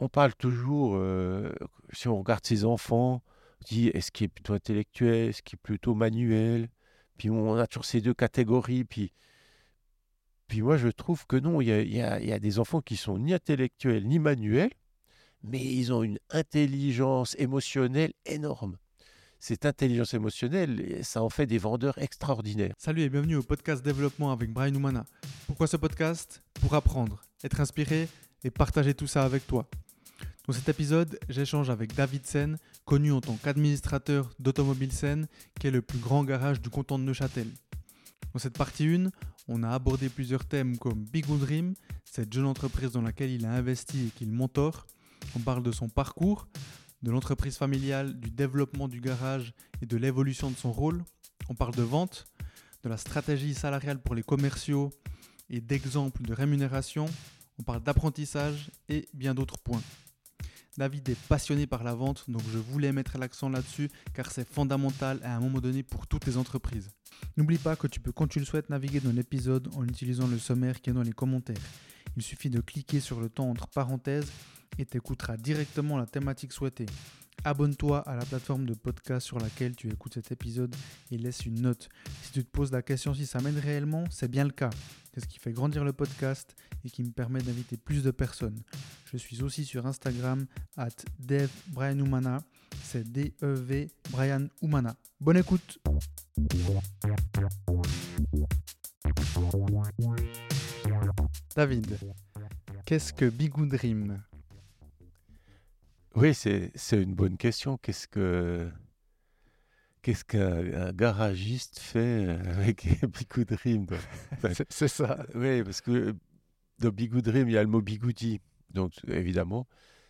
on parle toujours, euh, si on regarde ses enfants, on dit est-ce qu'il est plutôt intellectuel, est-ce qu'il est plutôt manuel? Puis on a toujours ces deux catégories. Puis, puis moi, je trouve que non, il y a, y a des enfants qui sont ni intellectuels ni manuels, mais ils ont une intelligence émotionnelle énorme. Cette intelligence émotionnelle, ça en fait des vendeurs extraordinaires. Salut et bienvenue au podcast développement avec Brian Oumana. Pourquoi ce podcast? Pour apprendre, être inspiré et partager tout ça avec toi. Dans cet épisode, j'échange avec David Sen, connu en tant qu'administrateur d'Automobile Sen, qui est le plus grand garage du canton de Neuchâtel. Dans cette partie 1, on a abordé plusieurs thèmes comme Big Dream, cette jeune entreprise dans laquelle il a investi et qu'il mentore. On parle de son parcours, de l'entreprise familiale, du développement du garage et de l'évolution de son rôle. On parle de vente, de la stratégie salariale pour les commerciaux et d'exemples de rémunération. On parle d'apprentissage et bien d'autres points. David est passionné par la vente, donc je voulais mettre l'accent là-dessus car c'est fondamental à un moment donné pour toutes les entreprises. N'oublie pas que tu peux, quand tu le souhaites, naviguer dans l'épisode en utilisant le sommaire qui est dans les commentaires. Il suffit de cliquer sur le temps entre parenthèses et t'écouteras directement la thématique souhaitée. Abonne-toi à la plateforme de podcast sur laquelle tu écoutes cet épisode et laisse une note. Si tu te poses la question si ça m'aide réellement, c'est bien le cas. C'est ce qui fait grandir le podcast et qui me permet d'inviter plus de personnes. Je suis aussi sur Instagram at. C'est D-E-V Brian Oumana. Bonne écoute David, qu'est-ce que Bigou Dream? Oui, c'est une bonne question. Qu'est-ce que qu'est-ce qu'un un garagiste fait avec Bigou Dream quoi Enfin, C'est- C'est ça. Oui, parce que dans Bigou Dream, il y a le mot bigoudi. Donc, évidemment,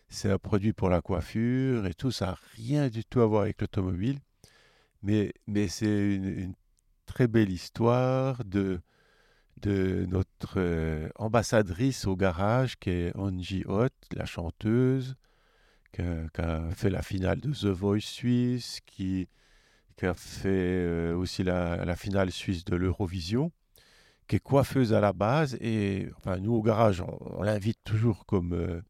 c'est un produit pour la coiffure et tout. Ça n'a rien du tout à voir avec l'automobile. Mais, mais c'est une, une très belle histoire de, de notre euh, ambassadrice au garage, qui est Angie Hott, la chanteuse, qui a, qui a fait la finale de The Voice Suisse, qui, qui a fait euh, aussi la, finale suisse de l'Eurovision qui est coiffeuse à la base. Et nous, au garage, on, l'invite toujours comme. euh,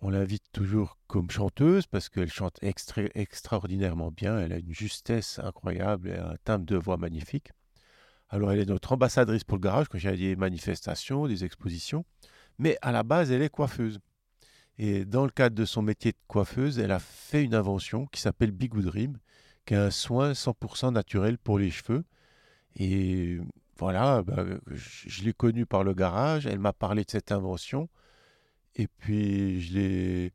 on l'invite toujours comme chanteuse parce qu'elle chante extra- extraordinairement bien. Elle a une justesse incroyable et un timbre de voix magnifique. Alors, elle est notre ambassadrice pour le garage quand a des manifestations, des expositions. Mais à la base, elle est coiffeuse. Et dans le cadre de son métier de coiffeuse, elle a fait une invention qui s'appelle Big Dream, un soin 100% naturel pour les cheveux. Et voilà, bah, je, l'ai connue par le garage, elle m'a parlé de cette invention, et puis je l'ai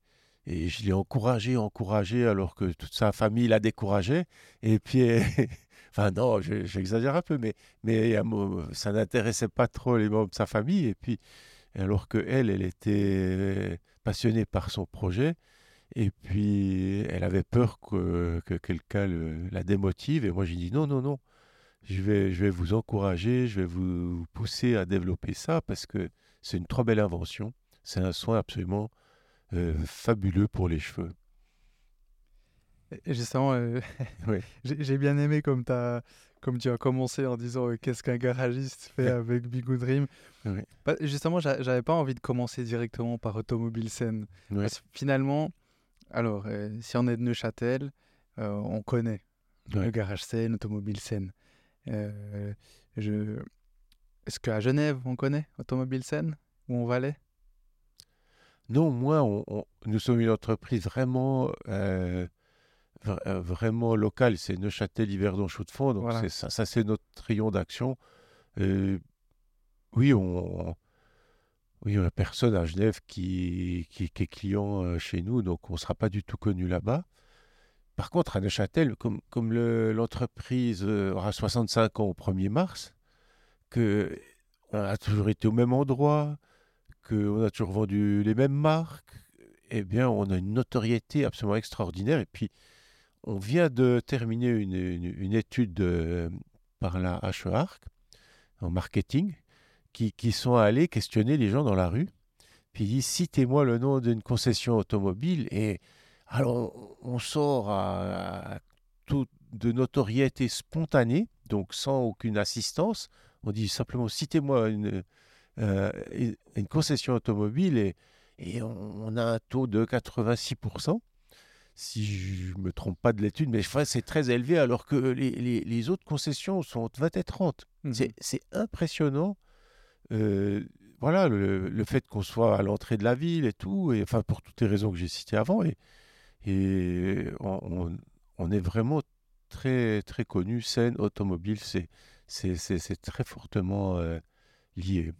et je l'ai encouragé, encouragé, alors que toute sa famille l'a découragé. Et puis, enfin non, je- j'exagère un peu, mais, mais ça n'intéressait pas trop les membres de sa famille. Et puis, alors que elle, elle était passionnée par son projet, et puis elle avait peur que, que quelqu'un la démotive. Et moi, j'ai dit non, non, non je vais, je vais vous encourager, je vais vous pousser à développer ça parce que c'est une trop belle invention. C'est un soin absolument euh, fabuleux pour les cheveux. Justement, euh, Oui. j'ai bien aimé comme, t'as- comme tu as commencé en disant euh, qu'est-ce qu'un garagiste fait avec Bigou Dream. Oui. Bah, justement, j'a- j'avais pas envie de commencer directement par Automobile Scène. Parce que finalement, alors, euh, si on est de Neuchâtel, euh, on connaît Ouais. le garage Seine, Automobile Seine. Euh, je... Est-ce qu'à Genève, on connaît Automobile Seine Ou on Valais? Non, moi, on- on- nous sommes une entreprise vraiment, vra- vraiment locale. C'est Neuchâtel, Yverdon, Chaux-de-Fonds. Donc, Voilà. ça, ça, c'est notre rayon d'action. Oui, on, on- oui, on a personne à Genève qui, qui, est client euh, chez nous, donc on ne sera pas du tout connu là-bas. Par contre, à Neuchâtel, comme, comme le- l'entreprise euh, aura 65 ans au 1er mars, que on a toujours été au même endroit, qu'on a toujours vendu les mêmes marques, eh bien, on a une notoriété absolument extraordinaire. Et puis, on vient de terminer une, une- étude de- par la HEARC en marketing, qui, qui sont allés questionner les gens dans la rue. Puis ils disent, citez-moi le nom d'une concession automobile. Et alors, on, sort à, à tout de notoriété spontanée, donc sans aucune assistance. On dit simplement, citez-moi une, euh, une- concession automobile et, et on, a un taux de 86%, si je ne me trompe pas de l'étude, mais c'est très élevé alors que les, autres concessions sont 20 et 30. Mmh c'est impressionnant. Euh, voilà, le, fait qu'on soit à l'entrée de la ville et tout, et enfin pour toutes les raisons que j'ai citées avant, et, et on, on, est vraiment très très connu, scène automobile, c'est c'est très fortement euh, lié.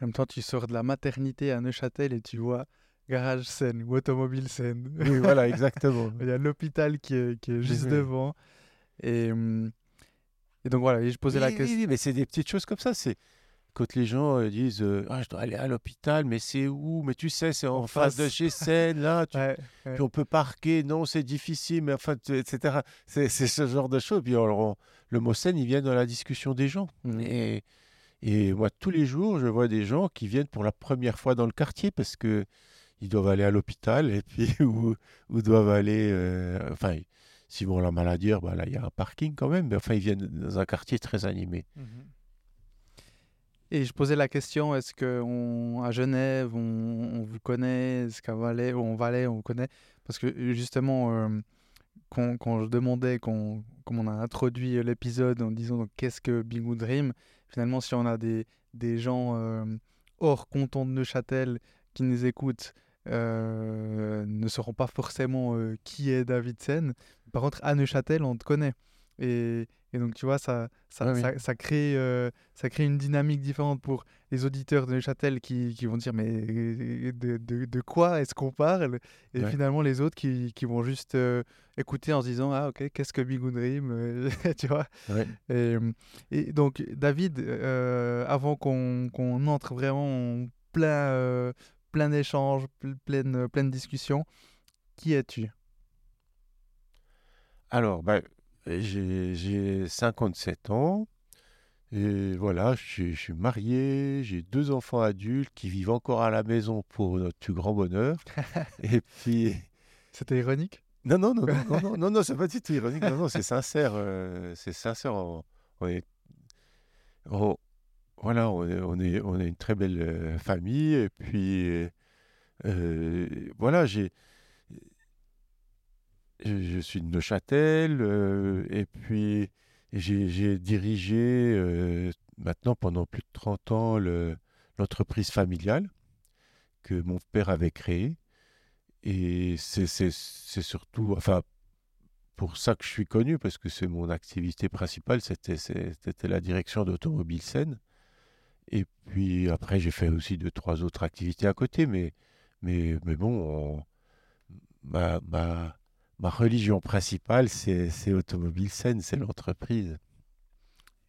En même temps, tu sors de la maternité à Neuchâtel et tu vois garage scène ou automobile scène. Oui, voilà, exactement. Il y a l'hôpital qui est, qui est juste devant. Et, hum, et donc voilà, je posais la question. Oui, mais c'est des petites choses comme ça. C'est quand les gens euh, disent euh, ah, je dois aller à l'hôpital, mais c'est où? Mais tu sais, c'est en, face. de chez Seine, là. Puis on peut parquer, non, c'est difficile, mais enfin, etc. C'est ce genre de choses. Puis le mot Seine, il vient dans la discussion des gens. Mmh. Et, et moi, tous les jours, je vois des gens qui viennent pour la première fois dans le quartier parce que ils doivent aller à l'hôpital et puis ou, doivent aller. Euh, enfin, s'ils vont la maladie, bah, là, il y a un parking quand même, mais enfin, ils viennent dans un quartier très animé. Mmh et je posais la question, est-ce qu'à Genève, on, vous connaît? Est-ce qu'à Valais, on Valais, on vous connaît? Parce que justement, euh, quand, je demandais, quand, comme on a introduit l'épisode en disant qu'est-ce que Big Dream, finalement, si on a des, des gens euh, hors canton de Neuchâtel qui nous écoutent, euh, ne sauront pas forcément qui est David Sen. Par contre, à Neuchâtel, on te connaît. Et, et donc, tu vois, ça, ça, ça, crée, euh, ça crée une dynamique différente pour les auditeurs de Neuchâtel qui, qui vont dire Mais de, de, de quoi est-ce qu'on parle? Et finalement, les autres qui, qui vont juste euh, écouter en se disant Ah, ok, qu'est-ce que Big Dream Tu vois? Et, et, donc, David, euh, avant qu'on entre vraiment en plein, plein d'échanges, pleine, pleine discussion, qui es-tu? Alors, bah, j'ai 57 ans. Et voilà, je, suis marié, j'ai deux enfants adultes qui vivent encore à la maison pour notre plus grand bonheur. et puis. C'était ironique? Non, non, non, non, non, non, non, c'est pas du tout ironique. Non, non, c'est sincère. Euh, c'est sincère. On, est, voilà, on est, on est, on est une très belle euh, famille. Et puis, euh, voilà, j'ai je, suis de Neuchâtel euh, et puis j'ai dirigé euh, maintenant pendant plus de 30 ans l'entreprise familiale que mon père avait créée. Et c'est surtout, enfin, pour ça que je suis connu, parce que c'est mon activité principale, c'était la direction d'Automobile Seine. Et puis après, j'ai fait aussi deux, trois autres activités à côté, mais, mais, mais bon, ma, ma religion principale, c'est Automobile Scène, c'est l'entreprise.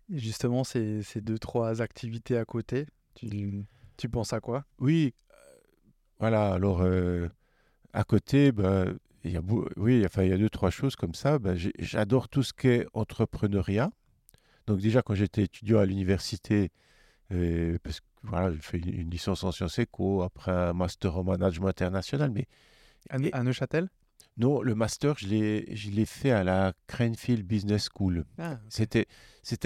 Justement, ces, ces, deux, trois activités à côté, tu, tu penses à quoi? Oui, euh, voilà, alors euh, à côté, bah, il y a, oui, enfin, il y a deux, trois choses comme ça. Bah, J'adore tout ce qui est entrepreneuriat. Donc déjà, quand j'étais étudiant à l'université, euh, parce que voilà, j'ai fait une, licence en sciences éco, après un master en management international, mais... à Neuchâtel? Non, le master, je l'ai fait à la Cranfield Business School. Ah, c'était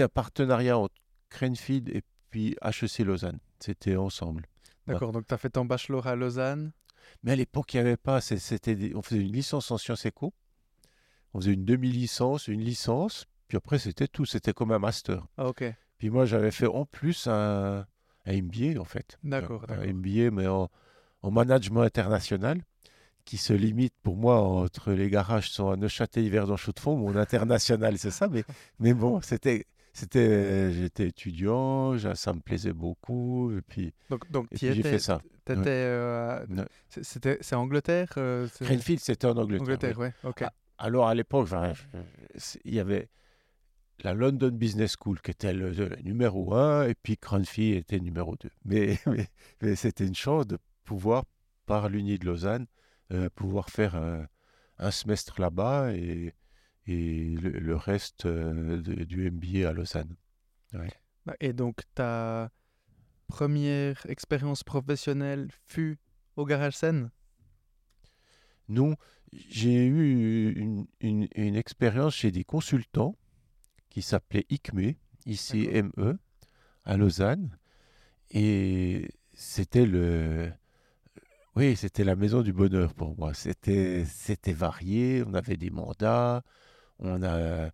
un partenariat entre Cranfield et puis HEC Lausanne. C'était ensemble. D'accord, donc tu as fait ton bachelor à Lausanne Mais à l'époque, il n'y avait pas. C'était on faisait une licence en sciences éco. On faisait une demi-licence, une licence. Puis après, c'était tout. C'était comme un master. Ah, ok. Puis moi, j'avais fait en plus un, un MBA, en fait. D'accord. Un MBA, mais en, en management international qui se limite pour moi entre les garages sont à Neuchâtel, Yverdon, Chaux de Fonds, mon international, c'est ça. Mais, mais bon, c'était, c'était, j'étais étudiant, ça me plaisait beaucoup. Et puis, donc, donc j'ai fait ça. Euh, c'était, c'est Angleterre euh, c'était en Angleterre. Angleterre, ouais. ok. Alors à l'époque, il y avait la London Business School qui était le, numéro un, et puis Cranfield était numéro 2. Mais, mais, mais c'était une chance de pouvoir, par l'Uni de Lausanne, euh, pouvoir faire un, semestre là-bas et, et le, reste euh, du MBA à Lausanne. Bah, et donc, ta première expérience professionnelle fut au Garage Seine? Non, j'ai eu une, une, une, expérience chez des consultants qui s'appelaient ICME, ICME, à Lausanne. Et c'était le, Oui, c'était la maison du bonheur pour moi. C'était, c'était varié. On avait des mandats. On a,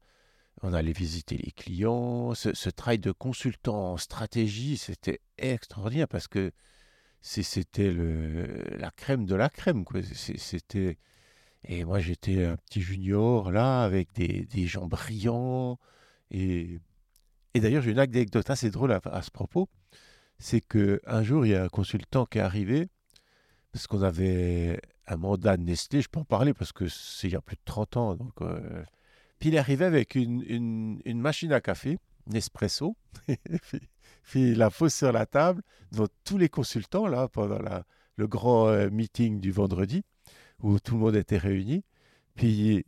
on allait visiter les clients. Ce, travail de consultant en stratégie, c'était extraordinaire parce que c'était la crème de la crème. C'était, et moi, j'étais un petit junior là, avec des, des gens brillants. Et, et d'ailleurs, j'ai une anecdote assez drôle à, à ce propos. C'est que un jour, il y a un consultant qui est arrivé parce qu'on avait un mandat de Nestlé. Je peux en parler parce que c'est il y a plus de 30 ans. Donc, euh, Puis il arrivé avec une, une- machine à café, Nespresso. puis, il la pose sur la table devant tous les consultants là pendant le grand euh, meeting du vendredi où tout le monde était réuni. Puis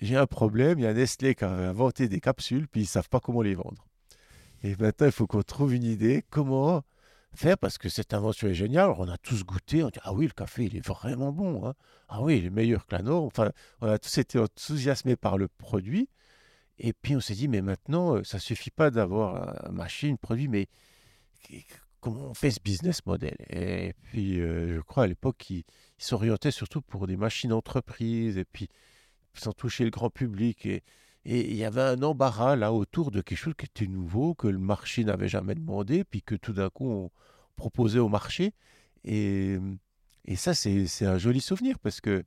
j'ai un problème, il y a Nestlé qui a inventé des capsules, puis ils ne savent pas comment les vendre. Et maintenant, il faut qu'on trouve une idée comment faire, parce que cette invention est géniale. On a tous goûté, on dit Ah oui, le café, il est vraiment bon. hein. Ah oui, il est meilleur que la. Enfin, on a tous été enthousiasmés par le produit. Et puis on s'est dit, mais maintenant, euh, ça suffit pas d'avoir une machine, produit, mais comment on fait ce business model? Et puis, euh, je crois à l'époque, ils s'orientaient surtout pour des machines entreprises, et puis sans toucher le grand public. Et et il y avait un embarras là autour de quelque chose qui était nouveau, que le marché n'avait jamais demandé, puis que tout d'un coup, on proposait au marché. Et, et ça, c'est un joli souvenir, parce que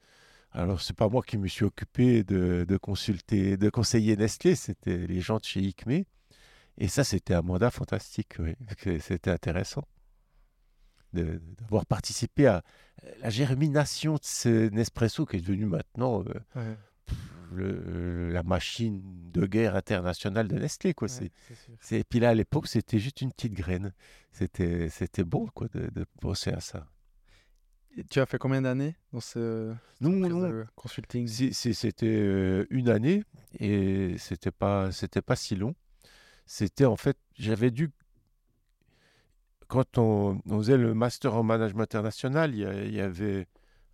alors, c'est pas moi qui me suis occupé de, de consulter, de conseiller Nestlé, c'était les gens de chez ICME. Et ça, c'était un mandat fantastique, oui. C'était intéressant d'avoir participé à la germination de ce Nespresso qui est devenu maintenant euh, Ouais, le- la machine de guerre internationale de Nestlé, quoi. ouais, C'est, et puis là, à l'époque, c'était juste une petite graine. C'était, c'était beau, quoi, de, de penser à ça. Et tu as fait combien d'années dans ce Non, non, consulting? C'était euh, une année et c'était pas c'était pas si long. C'était en fait j'avais dû quand on, on faisait le master en management international, il y avait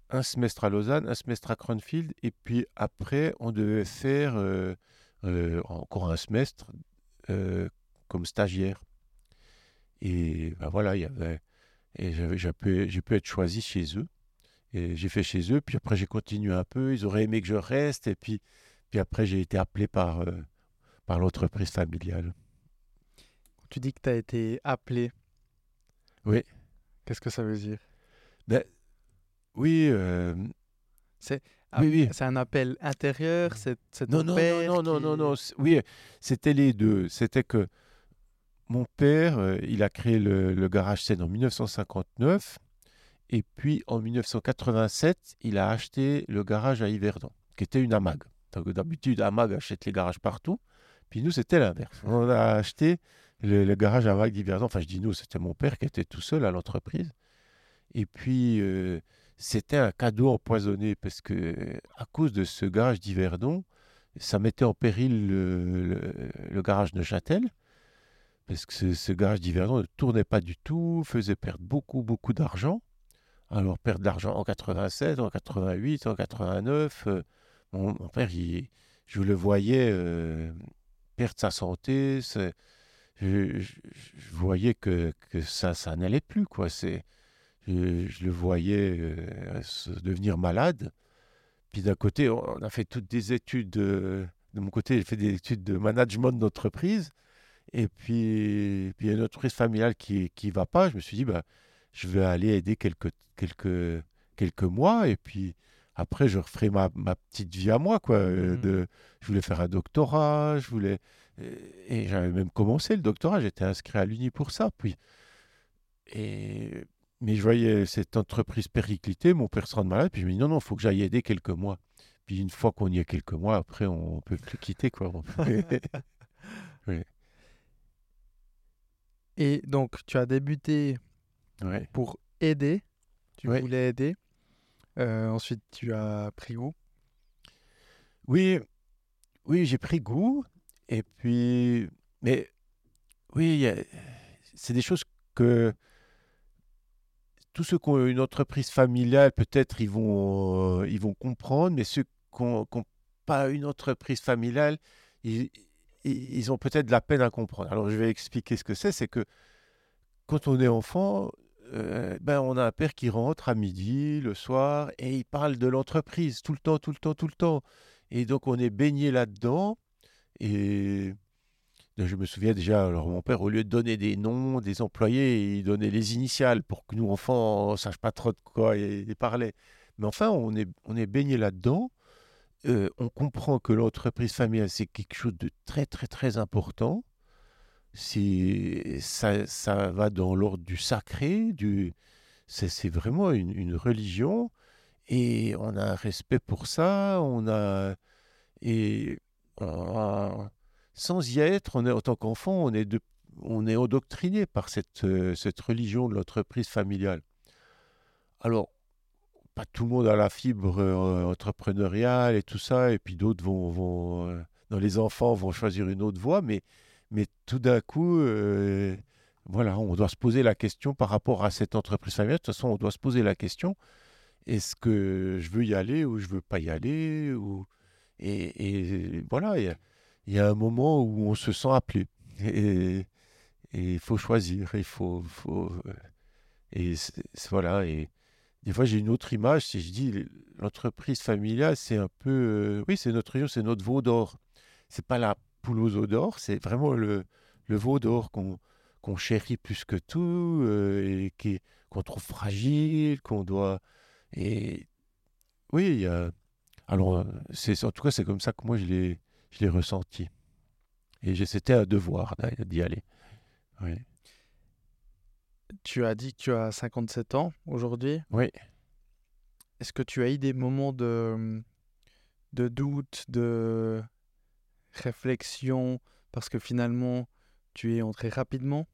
un semestre à Lausanne, un semestre à Cronfield et puis après on devait faire euh, euh, encore un semestre euh, comme stagiaire. Et ben voilà, il y avait et j'ai pu, être choisi chez eux. Et j'ai fait chez eux, puis après j'ai continué un peu. Ils auraient aimé que je reste, et puis, puis après j'ai été appelé par, par l'entreprise familiale. Tu dis que tu as été appelé. Oui. Qu'est-ce que ça veut dire? Oui, euh, oui, oui. C'est un appel intérieur C'est Non, ton non, non, père non, non, qui- non, non. c- Oui, c'était les deux. C'était que mon père, euh, il a créé le, le garage Seine en 1959, et puis en 1987, il a acheté le garage à Yverdon, qui était une AMAG. D'habitude, AMAG achète les garages partout, puis nous, c'était l'inverse. On a acheté le, le garage AMAG d'Yverdon. Enfin, je dis nous, c'était mon père qui était tout seul à l'entreprise. Et puis, euh, c'était un cadeau empoisonné parce que, à cause de ce garage d'Yverdon, ça mettait en péril le, garage de Châtel, parce que ce, garage d'Yverdon ne tournait pas du tout, faisait perdre beaucoup, beaucoup d'argent. Alors, perdre de l'argent en 87, en 88, en 89, euh, mon, mon père, je le voyais euh, perdre sa santé, je voyais que, que ça, ça n'allait plus, quoi. C'est, je, je le voyais euh, se devenir malade. Puis d'un côté, on a fait toutes des études. euh, de mon côté, j'ai fait des études de management d'entreprise. Et puis, puis il y a une entreprise familiale qui qui va pas. Je me suis dit, bah, je vais aller aider quelques, quelques, quelques mois. Et puis après, je referai ma, ma petite vie à moi. Quoi, euh, de, je voulais faire un doctorat. Je voulais, et j'avais même commencé le doctorat. J'étais inscrit à l'Uni pour ça. Puis, et, mais je voyais cette entreprise péricliter, mon père se rendre malade, puis je me dis non, non, il faut que j'aille aider quelques mois. Puis une fois qu'on y est quelques mois, après, on peut plus quitter, quoi. Peut- Et donc, tu as débuté Ouais. pour aider. Tu Ouais. voulais aider. Euh, ensuite, tu as pris goût. Oui, oui, j'ai pris goût. Et puis, mais oui, a- c'est des choses que tous ceux qui ont une entreprise familiale, peut-être ils vont, euh, ils vont comprendre, mais ceux qui n'ont pas une entreprise familiale, ils, ont peut-être de la peine à comprendre. Alors, je vais expliquer ce que c'est. C'est que quand on est enfant, euh, ben, on a un père qui rentre à midi, le soir, et il parle de l'entreprise tout le temps, tout le temps, tout le temps. Et donc, on est baigné là-dedans. Et je me souviens déjà, alors mon père, au lieu de donner des noms des employés, il donnait les initiales pour que nous, enfants, ne sache pas trop de quoi il, parlait. Mais enfin, on est, on est baigné là-dedans. Euh, on comprend que l'entreprise familiale, c'est quelque chose de très, très, très important ça, ça va dans l'ordre du sacré, du, c'est vraiment une, religion et on a un respect pour ça, on a et sans y être, en tant qu'enfant, on est on est endoctriné par cette, euh, cette religion de l'entreprise familiale. Alors, pas tout le monde a la fibre euh, entrepreneuriale et tout ça, et puis d'autres vont, vont euh, dans les enfants vont choisir une autre voie, mais mais tout d'un coup, voilà, on doit se poser la question par rapport à cette entreprise familiale. De toute façon, on doit se poser la question est-ce que je veux y aller ou je veux pas y aller et, voilà, il y, a un moment où on se sent appelé. Et il faut choisir. Il faut, faut euh, et voilà. Et des fois, j'ai une autre image. Si je dis l'entreprise familiale, c'est un peu, euh, oui, c'est notre région, c'est notre veau d'or. C'est pas la poule aux os d'or, c'est vraiment le, le veau d'or qu'on qu'on chérit plus que tout euh, et qu'on trouve fragile, qu'on doit. Et oui, il y a. Alors, c'est en tout cas, c'est comme ça que moi je l'ai, je l'ai ressenti. Et c'était un devoir d'y aller. Oui. Tu as dit que tu as 57 ans aujourd'hui. Oui. Est-ce que tu as eu des moments de, de doute, de, réflexion, parce que finalement, tu es entré rapidement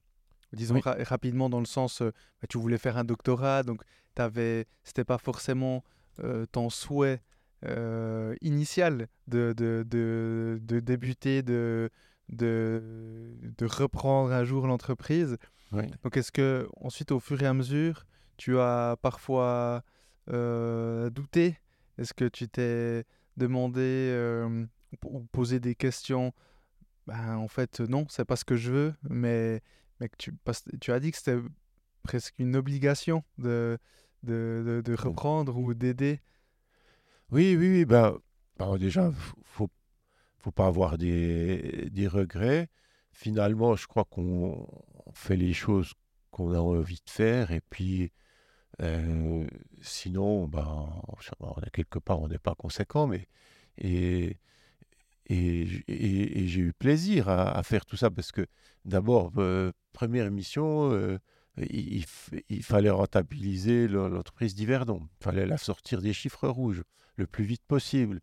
Disons rapidement dans le sens, euh, bah, tu voulais faire un doctorat, donc ce n'était pas forcément euh, ton souhait euh, initial de, de, de, de débuter, de, de, de, reprendre un jour l'entreprise. Donc est-ce que ensuite, au fur et à mesure, tu as parfois douté? Est-ce que tu t'es demandé ou poser des questions, ben, en fait, non, c'est pas ce que je veux, mais, mais tu, tu as dit que c'était presque une obligation de, de, de, reprendre ou d'aider. Oui, oui, oui. Ben, ben déjà, faut, faut pas avoir des, des regrets. Finalement, je crois qu'on fait les choses qu'on a envie de faire et puis euh, sinon, ben, on quelque part, on n'est pas conséquent, mais et et, j'ai eu plaisir à, faire tout ça parce que d'abord, euh, première émission, euh, il, fallait rentabiliser l'entreprise d'Hiverdon. Il fallait la sortir des chiffres rouges le plus vite possible.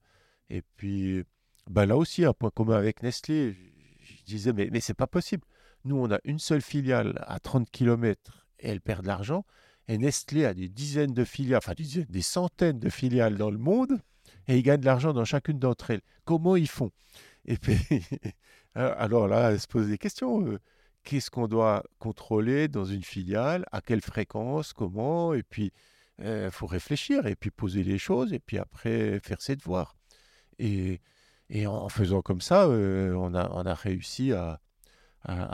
Et puis, ben là aussi, un point commun avec Nestlé, je, disais, mais, mais c'est pas possible. Nous, on a une seule filiale à 30 km et elle perd de l'argent. Et Nestlé a des dizaines de filiales, enfin des centaines de filiales dans le monde et ils gagnent de l'argent dans chacune d'entre elles. Comment ils font? Et puis, alors là, elle se pose des questions. Qu'est-ce qu'on doit contrôler dans une filiale À quelle fréquence Comment Et puis, il faut réfléchir et puis poser les choses et puis après faire ses devoirs. Et, en faisant comme ça, on, a, réussi à,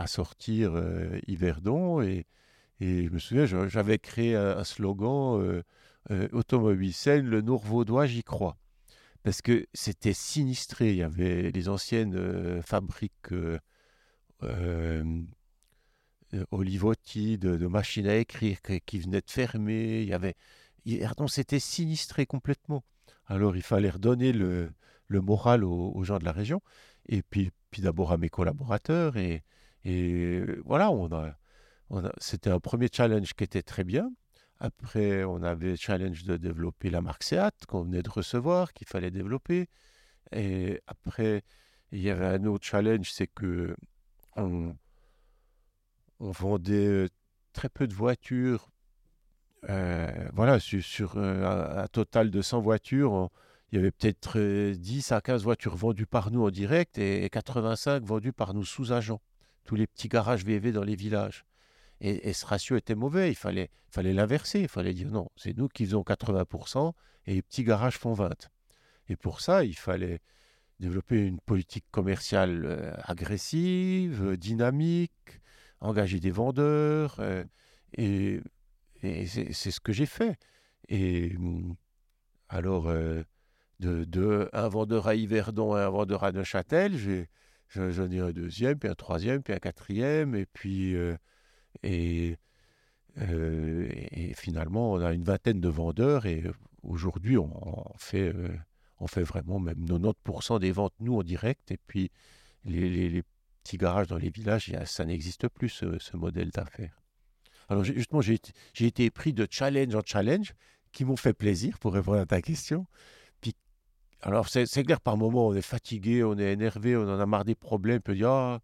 sortir Yverdon. Et, je me souviens, j'avais créé un, slogan Automobile Seine, le Nour Vaudois, j'y crois parce que c'était sinistré. Il y avait les anciennes fabriques Olivotti de, machines à écrire qui, venaient de fermer. Il y avait, c'était sinistré complètement. Alors il fallait redonner le, moral aux, gens de la région, et puis, d'abord à mes collaborateurs. Et, voilà, c'était un premier challenge qui était très bien. Après, on avait le challenge de développer la marque Seat qu'on venait de recevoir, qu'il fallait développer. Et après, il y avait un autre challenge, c'est que vendait euh, très peu de voitures. Euh, voilà, sur, euh, un, total de 100 voitures, il y avait peut-être 10 à 15 voitures vendues par nous en direct et, et 85 vendues par nous sous-agents. Tous les petits garages VV dans les villages. Et, ce ratio était mauvais. Il fallait fallait l'inverser. Il fallait dire non, c'est nous qui faisons 80% et les petits garages font 20%. Et pour ça, il fallait développer une politique commerciale agressive, dynamique, engager des vendeurs. Euh, et, c'est ce que j'ai fait. Et hum, alors, euh, un vendeur à Yverdon et un vendeur à Neuchâtel, j'en ai un deuxième, puis un troisième, puis un quatrième, et puis euh, et, euh, et finalement on a une vingtaine de vendeurs et aujourd'hui on, fait vraiment même 90% des ventes nous en direct et puis les petits garages dans les villages, ça n'existe plus ce, modèle d'affaires. Alors justement j'ai été, pris de challenge en challenge qui m'ont fait plaisir pour répondre à ta question. Puis alors, c'est clair, par moments, on est fatigué, on est énervé, on en a marre des problèmes. On peut dire, ah,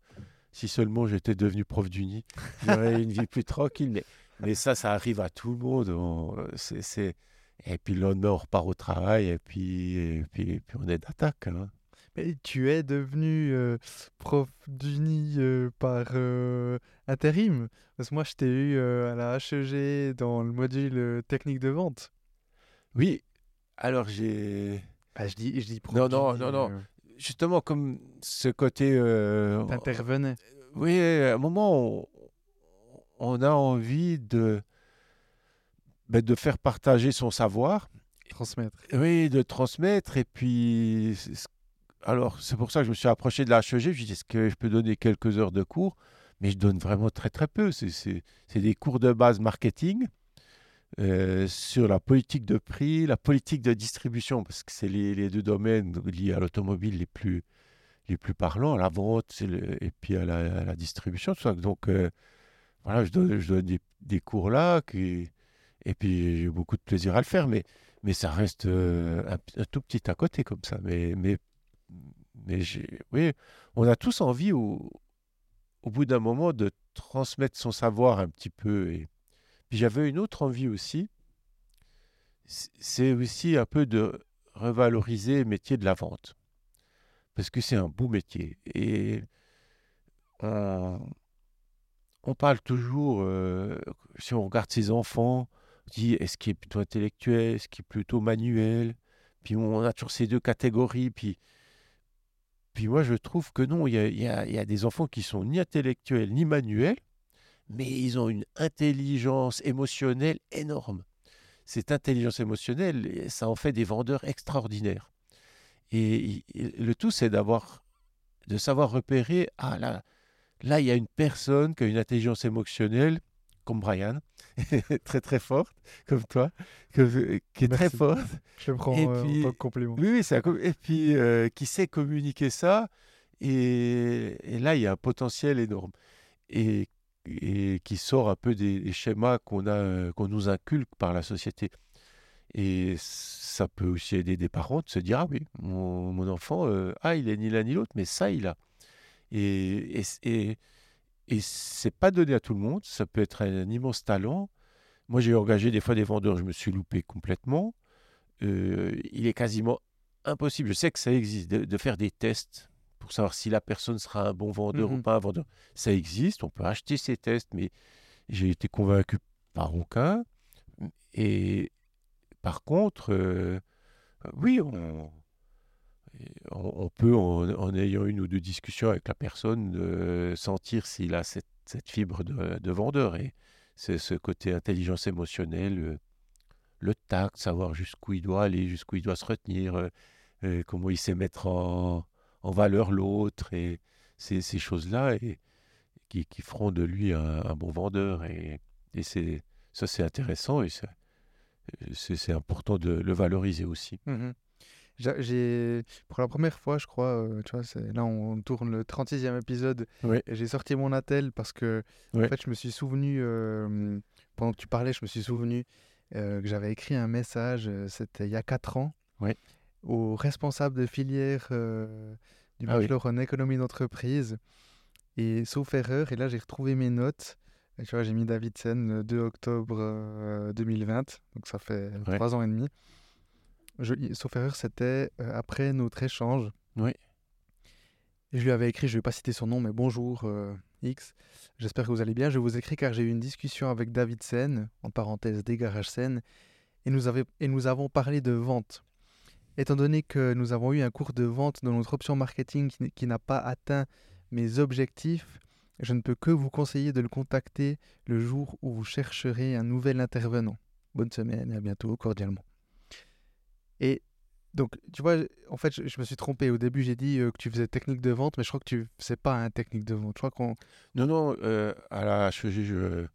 si seulement j'étais devenu prof d'uni, j'aurais une vie plus tranquille. Mais, ça, ça arrive à tout le monde. Et puis le lendemain, on repart au travail et puis on est d'attaque. hein. Mais tu es devenu euh, prof d'uni euh, par euh, intérim. Parce que moi, je t'ai eu à la HEG dans le module technique de vente. Oui, alors j'ai. Bah, je dis, je dis prof Non, non, non, non. euh, Justement, comme ce côté. T'intervenais. Oui, à un moment, on, on a envie de, ben, de faire partager son savoir, Transmettre. oui, de transmettre. Et puis, alors, c'est pour ça que je me suis approché de la HEG. Je dit, est-ce que je peux donner quelques heures de cours? Mais je donne vraiment très, très peu. C'est- des cours de base marketing euh, sur la politique de prix, la politique de distribution, parce que c'est les, deux domaines liés à l'automobile les plus, les plus parlants, à la vente et puis à la, distribution. Donc, euh, voilà, je donne, je donne des, cours là, qui, et puis j'ai beaucoup de plaisir à le faire, mais, mais ça reste euh, un, tout petit à côté comme ça. Mais, mais oui, on a tous envie au, au bout d'un moment de transmettre son savoir un petit peu. Et puis j'avais une autre envie aussi, c'est aussi un peu de revaloriser le métier de la vente. Parce que c'est un beau métier. Et on, on parle toujours, euh, si on regarde ses enfants, on dit est-ce qu'il est plutôt intellectuel, est-ce qu'il est plutôt manuel? Puis on a toujours ces deux catégories. Puis, puis moi, je trouve que non, il y a, des enfants qui sont ni intellectuels ni manuels, mais ils ont une intelligence émotionnelle énorme. Cette intelligence émotionnelle, ça en fait des vendeurs extraordinaires. Et il- le tout, c'est d'avoir, de savoir repérer, ah là, là, il y a une personne qui a une intelligence émotionnelle, comme Brian, très très forte, comme toi, que- qui est très forte. Je le prends Et euh, puis- en tant que compliment. Oui, oui, c'est un et puis euh, qui sait communiquer ça. Et, et là, il y a un potentiel énorme. Et, et qui sort un peu des, des schémas qu'on a, euh, qu'on nous inculque par la société. Et ça peut aussi aider des parents de se dire, ah oui, mon, mon enfant, euh, ah, il est ni l'un ni l'autre, mais ça, il a. Et, et, c'est pas donné à tout le monde, ça peut être un immense talent. Moi, j'ai engagé des fois des vendeurs, je me suis loupé complètement. Euh, il est quasiment impossible, je sais que ça existe, de, de faire des tests pour savoir si la personne sera un bon vendeur ou Mhm. pas un vendeur. Ça existe, on peut acheter ces tests, mais j'ai été convaincu par aucun. Et par contre, euh, oui, on, on- peut, en, ayant une ou deux discussions avec la personne, euh, sentir s'il a cette, fibre de, de vendeur. Et c'est ce côté intelligence émotionnelle, euh, le tact, savoir jusqu'où il doit aller, jusqu'où il doit se retenir, euh, comment il sait mettre en, valeur l'autre, et ces, choses-là, et qui, feront de lui un, bon vendeur. Et, c'est, ça, c'est intéressant, et c'est important de le valoriser aussi. Mhm. J'a- J'ai, pour la première fois, je crois, euh, tu vois, là on tourne le 36e épisode Oui. et j'ai sorti mon attel parce que, en fait, je me suis souvenu, euh, pendant que tu parlais, je me suis souvenu euh, que j'avais écrit un message, c'était il y a 4 ans, Ouais. au responsable de filière du Ah oui. bachelor en économie d'entreprise. Et sauf erreur, et là j'ai retrouvé mes notes. Et tu vois, j'ai mis Davidson le 2 octobre euh, 2020, donc ça fait Ouais. 3 ans et demi. Je, sauf erreur, c'était euh, après notre échange. Oui. Et je lui avais écrit, je ne vais pas citer son nom, mais bonjour euh, X, j'espère que vous allez bien. Je vous écris car j'ai eu une discussion avec David Sen, en parenthèse des garages Sen, et nous, avait- et nous avons parlé de vente. Étant donné que nous avons eu un cours de vente dans notre option marketing qui n'a pas atteint mes objectifs, Je ne peux que vous conseiller de le contacter le jour où vous chercherez un nouvel intervenant. Bonne semaine et à bientôt, cordialement. Et donc, tu vois, en fait, je, je me suis trompé. Au début, j'ai dit euh, que tu faisais technique de vente, mais je crois que tu faisais pas un technique de vente. Je crois qu'on. Non, non, euh, à la HEG, je,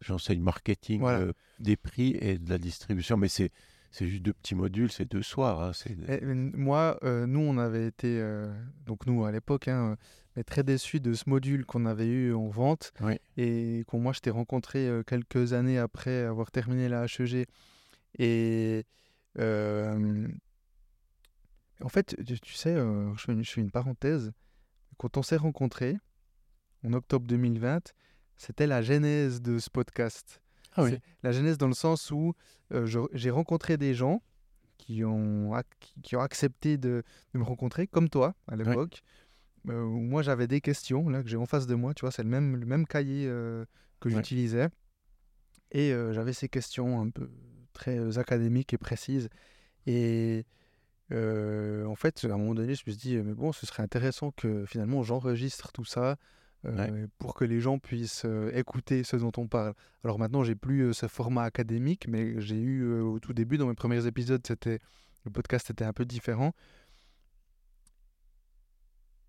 j'enseigne marketing Voilà. euh, des prix et de la distribution, mais c'est, c'est juste deux petits modules, c'est deux soirs. hein, c'est... Eh, moi, nous, on avait été, donc nous à l'époque, hein, mais très déçus de ce module qu'on avait eu en vente Oui. et qu'on moi je t'ai rencontré quelques années après avoir terminé la HEG. Et en fait, tu, sais, euh, je, fais une, parenthèse. Quand on s'est rencontrés en octobre 2020, c'était la genèse de ce podcast. Ah La genèse dans le sens où euh, j'ai rencontré des gens qui ont, qui, ont accepté de, de me rencontrer, comme toi à l'époque. euh, où moi j'avais des questions là que j'ai en face de moi, tu vois, c'est le même, le même cahier euh, que j'utilisais. Et j'avais ces questions un peu très euh, académiques et précises. Et euh, en fait, à un moment donné, je me suis dit, mais bon, ce serait intéressant que finalement j'enregistre tout ça euh, pour que les gens puissent euh, écouter ce dont on parle. Alors maintenant, j'ai plus ce format académique, mais j'ai eu au tout début, dans mes premiers épisodes, c'était le podcast était un peu différent.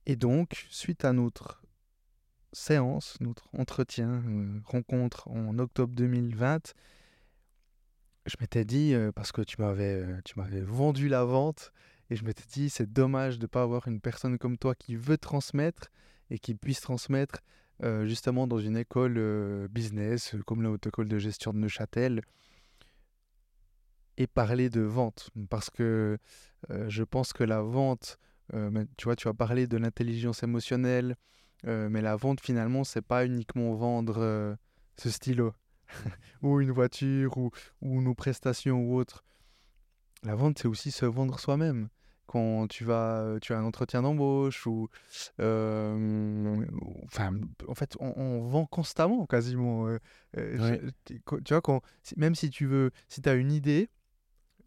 Et donc, suite à notre séance, notre entretien, rencontre en octobre 2020, je m'étais dit, parce que tu m'avais, tu m'avais vendu la vente, et je m'étais dit, c'est dommage de ne pas avoir une personne comme toi qui veut transmettre et qui puisse transmettre justement dans une école business, comme la haute école de gestion de Neuchâtel, et parler de vente. Parce que je pense que la vente, tu vois, tu as parlé de l'intelligence émotionnelle, mais la vente finalement, c'est pas uniquement vendre ce stylo ou une voiture ou, ou nos prestations ou autre. La vente, c'est aussi se vendre soi-même. Quand tu vas, euh, tu as un entretien d'embauche ou, euh, ou- enfin, en fait, on, on vend constamment, quasiment. euh, Ouais. tu tu vois, quand, même si tu veux, si tu as une idée,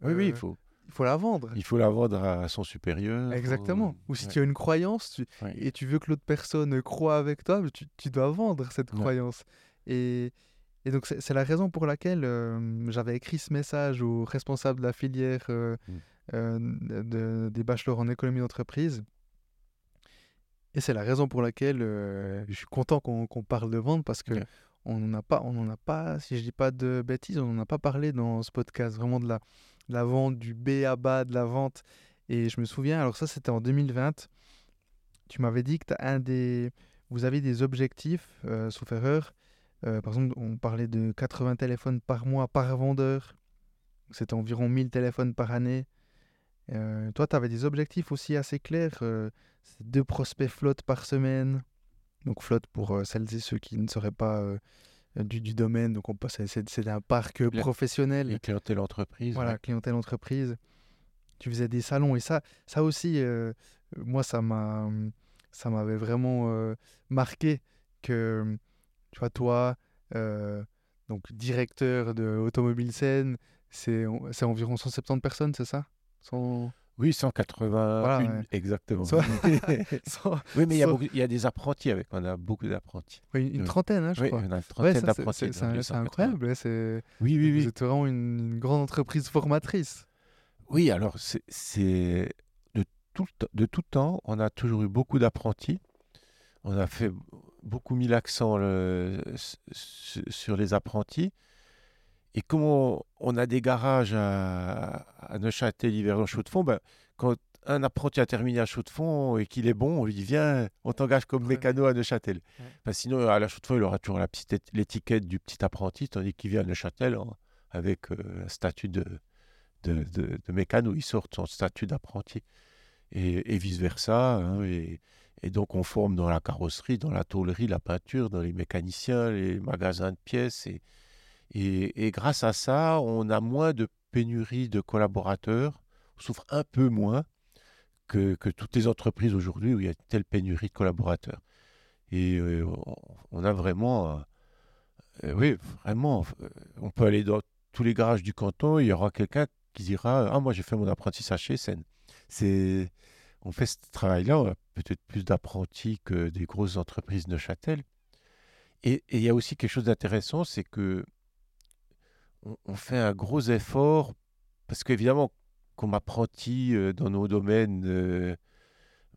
Oui, oui, il faut, il faut la vendre. il faut la vendre à son supérieur. Exactement. Ou si ouais, tu as une croyance tu- ouais. et tu veux que l'autre personne croit avec toi, tu, tu dois vendre cette croyance. Et, et donc, c'est la raison pour laquelle euh, j'avais écrit ce message aux responsables de la filière euh, Mm. euh, de- de- des bachelors en économie d'entreprise. Et c'est la raison pour laquelle je suis content qu'on parle de vente parce que on n'en a pas, on en a pas, si je dis pas de bêtises, on n'en a pas parlé dans ce podcast, vraiment de la, de la vente, du B à bas de la vente. Et je me souviens, alors ça c'était en 2020, tu m'avais dit que t'as un des, vous avez des objectifs, sauf erreur. Euh, par exemple, on parlait de 80 téléphones par mois par vendeur. C'était environ 1000 téléphones par année. Euh, toi, tu avais des objectifs aussi assez clairs. euh, deux prospects flotte par semaine. Donc flotte pour celles et ceux qui ne seraient pas du, du domaine. Donc on c'est- un parc La- professionnel. Les clientèles entreprises. Voilà, ouais. clientèle entreprise. Tu faisais des salons et ça, ça aussi, moi, ça m'a, ça m'avait vraiment marqué que, tu vois, toi, euh, donc directeur de Automobile Seine, c'est, c'est environ 170 personnes, c'est ça? 100 Oui, 181 Voilà, ouais. exactement. Soit- 100 oui, mais il y, a Soit- beaucoup- il y a des apprentis avec. On a beaucoup d'apprentis. oui, une Oui. trentaine, hein, je Oui, crois. on a une Ouais, trentaine d'apprentis. c'est, c'est dans un- les c'est 180. incroyable. c'est, Oui, oui, Vous oui. êtes vraiment une, une grande entreprise formatrice. Oui, alors c'est- c'est de tout, de tout temps, on a toujours eu beaucoup d'apprentis. On a fait beaucoup mis l'accent le- sur les apprentis. Et comme on, on a des garages à, à Neuchâtel, Yverdon, Chaux-de-Fonds, ben, quand un apprenti a terminé à Chaux-de-Fonds et qu'il est bon, on lui dit Viens, on t'engage comme Ouais. mécano à Neuchâtel. Ouais. Que sinon, à la Chaux-de-Fonds, il aura toujours la petite éti- l'étiquette du petit apprenti, tandis qu'il vient à Neuchâtel en- avec euh, un statut de, de, de, de mécano, il sort son statut d'apprenti. Et, et vice-versa. hein, et, et donc, on forme dans la carrosserie, dans la tôlerie, la peinture, dans les mécaniciens, les magasins de pièces. Et, grâce à ça, on a moins de pénurie de collaborateurs. On souffre un peu moins que, toutes les entreprises aujourd'hui où il y a une telle pénurie de collaborateurs. Et euh, on- a vraiment, euh, euh, oui, vraiment, on peut aller dans tous les garages du canton, il y aura quelqu'un qui dira Ah, moi j'ai fait mon apprentissage chez Seine. C'est, on fait ce travail-là, peut-être plus d'apprentis que des grosses entreprises Neuchâtel. Et et il y a aussi quelque chose d'intéressant, c'est que on, fait un gros effort, parce qu'évidemment, comme apprenti euh, dans nos domaines euh,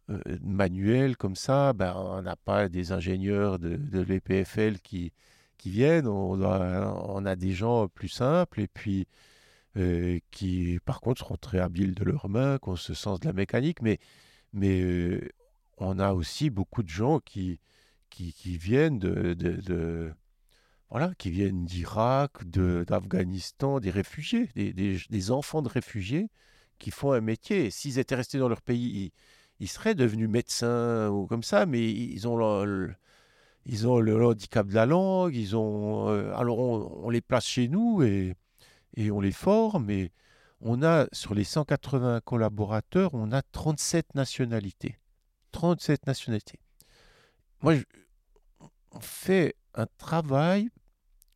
euh, manuels comme ça, ben, on n'a pas des ingénieurs de, de l'EPFL qui, qui viennent, on, on a des gens plus simples, et puis euh, qui, par contre, seront très habiles de leurs mains, qui ont ce sens de la mécanique, mais, mais euh, on a aussi beaucoup de gens qui, qui, viennent de, voilà, qui viennent d'Irak, d'Afghanistan, des réfugiés, des, des- enfants de réfugiés qui font un métier. S'ils étaient restés dans leur pays, ils, seraient devenus médecins ou comme ça, mais ils ont ils ont le handicap de la langue, ils ont, euh, alors on, on les place chez nous et, et on les forme. Et on a, sur les 180 collaborateurs, on a 37 nationalités. 37 nationalités. Moi, on fait un travail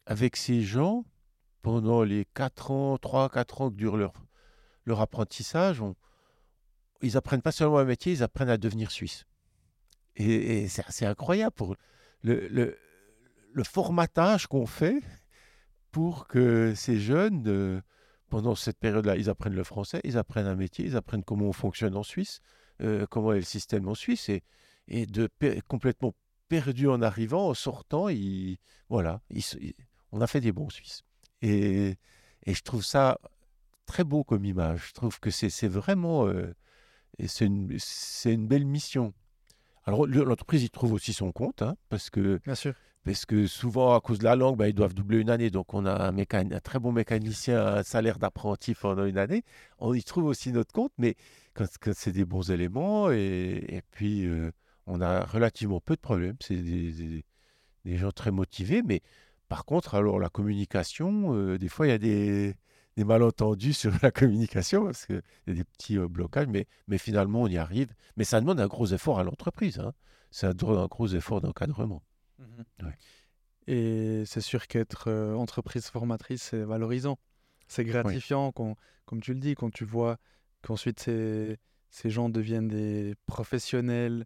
avec ces gens pendant les 4 ans, 3-4 ans que dure leur, leur apprentissage. ils apprennent pas seulement un métier, ils apprennent à devenir suisses. Et, c'est incroyable pour le formatage qu'on fait pour que ces jeunes, euh, pendant cette période-là, ils apprennent le français, ils apprennent un métier, ils apprennent comment on fonctionne en Suisse, euh, comment est le système en Suisse, et, de complètement perdus en arrivant, en sortant, voilà, on a fait des bons Suisses. Et, je trouve ça très beau comme image. Je trouve que c'est vraiment, euh, c'est une, une belle mission. Alors le- l'entreprise y trouve aussi son compte, hein, parce que Bien sûr. Parce que souvent, à cause de la langue, ben, ils doivent doubler une année. Donc, on a un, très bon mécanicien, un salaire d'apprenti pendant une année. On y trouve aussi notre compte, mais quand, c'est des bons éléments, et, puis euh, on a relativement peu de problèmes. C'est des, gens très motivés, mais par contre, alors la communication, euh, des fois, il y a des, malentendus sur la communication, parce qu'il y a des petits euh, blocages, mais, finalement, on y arrive. Mais ça demande un gros effort à l'entreprise. Hein. C'est un gros effort d'encadrement. Ouais. Et c'est sûr qu'être euh, entreprise formatrice, c'est valorisant. C'est gratifiant, quand, comme tu le dis, quand tu vois qu'ensuite ces, ces gens deviennent des professionnels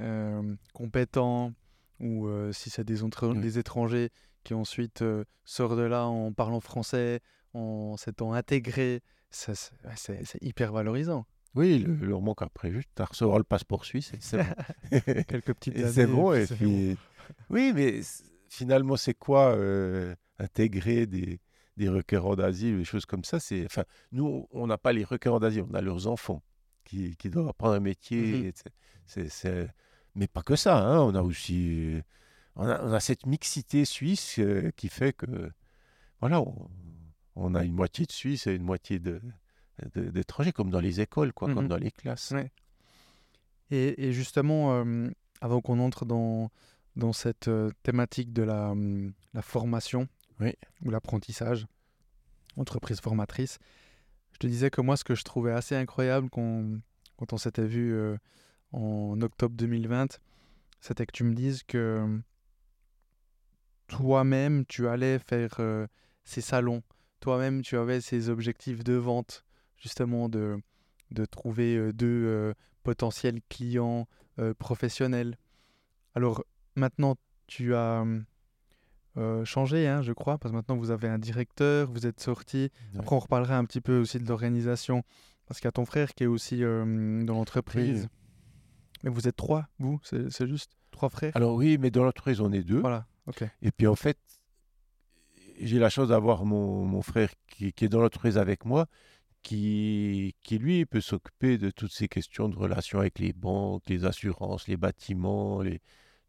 euh, compétents, ou euh, si c'est des, entre- Oui. des étrangers qui ensuite sortent de là en parlant français, en s'étant intégrés, ça, c'est hyper valorisant. Oui, le, leur manque après juste à recevoir le passeport suisse c'est bon. Quelques petites c'est bon. Et puis, oui, mais finalement, c'est quoi euh, intégrer des, des requérants d'asile, des choses comme ça? C'est, enfin, Nous, on n'a pas les requérants d'asile, on a leurs enfants qui, qui doivent apprendre un métier. Et c'est- c'est- c'est- Mais pas que ça, hein, on a aussi euh, on a, on a cette mixité suisse euh, qui fait que, voilà, on, on a une moitié de Suisse et une moitié de, d'étrangers, comme dans les écoles, quoi, Mhm. comme dans les classes. Ouais. Et, et justement, euh, avant qu'on entre dans, dans cette euh, thématique de la, hum, la formation Oui. ou l'apprentissage, entreprise formatrice, je te disais que moi, ce que je trouvais assez incroyable quand, quand on s'était vu euh, en octobre 2020, c'était que tu me dises que hum, toi-même, tu allais faire euh, ces salons, toi-même, tu avais ces objectifs de vente, justement, de, de trouver deux euh, potentiels clients professionnels. Alors maintenant, tu as euh, changé, hein, je crois, parce que maintenant vous avez un directeur, vous êtes sorti. Ouais. Après, on reparlera un petit peu aussi de l'organisation, parce qu'il y a ton frère qui est aussi euh, dans l'entreprise. Oui. Mais vous êtes trois, vous, c'est c'est juste trois frères? Alors oui, mais dans l'entreprise, on est deux. Voilà, ok. Et puis en fait, j'ai la chance d'avoir mon, mon frère qui, qui est dans l'entreprise avec moi, qui, qui lui peut s'occuper de toutes ces questions de relations avec les banques, les assurances, les bâtiments, les-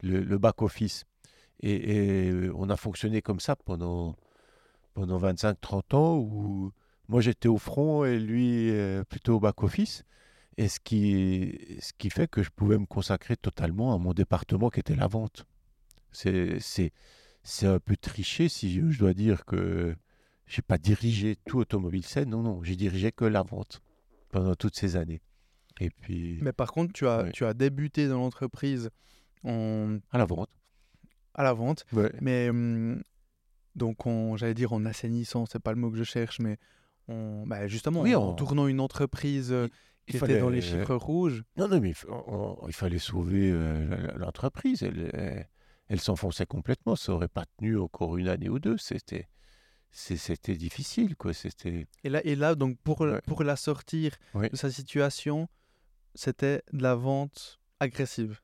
le, le back-office. Et, et, euh, on a fonctionné comme ça pendant, pendant 25-30 ans, où moi j'étais au front et lui euh, plutôt au back-office. Et ce qui, ce qui fait que je pouvais me consacrer totalement à mon département qui était la vente. C'est, c'est, c'est un peu triché si je, je dois dire que j'ai pas dirigé tout Automobile Scène. Non, non, j'ai dirigé que la vente pendant toutes ces années. Et puis, Mais par contre, tu as, Oui. tu as débuté dans l'entreprise en, à la vente. à la vente, Ouais. mais hum, donc j'allais dire en assainissant, c'est pas le mot que je cherche, mais en, bah, justement Oui, en, en- tournant une entreprise euh, Il qui était dans les fallait- chiffres rouges. Non, non, mais il, fa- on- il fallait sauver euh, l'entreprise. Elle, elle- elle s'enfonçait complètement. Ça aurait pas tenu encore une année ou deux. C'était, c'était difficile, quoi. C'était. Et là, et là, donc pour, Ouais. pour la sortir de sa situation, c'était de la vente agressive.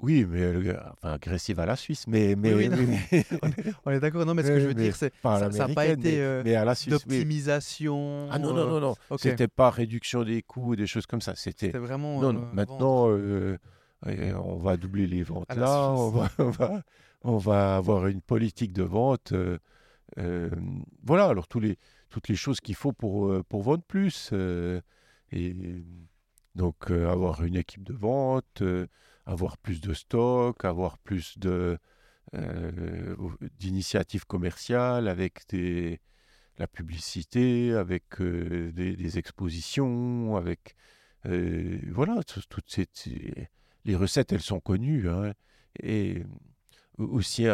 Oui, mais euh, enfin, agressive à la Suisse, mais mais, oui, mais- mais- On est d'accord, non, mais ce que je veux dire, c'est ça n'a pas été mais, euh, mais à la Suisse. oui. d'optimisation. Ah non non euh, non non. ok. C'était pas réduction des coûts, des choses comme ça. C'était vraiment. Non, euh, non, maintenant, euh, on va doubler les ventes là, on va, on, va, on va avoir une politique de vente. voilà, alors tous les, toutes les choses qu'il faut pour, pour vendre plus. et donc, avoir une équipe de vente, avoir plus de stock, avoir plus de, euh, d'initiatives commerciales avec des, la publicité, avec euh, des, expositions, avec euh, voilà, tout- toutes ces, les recettes, elles sont connues. hein. et aussi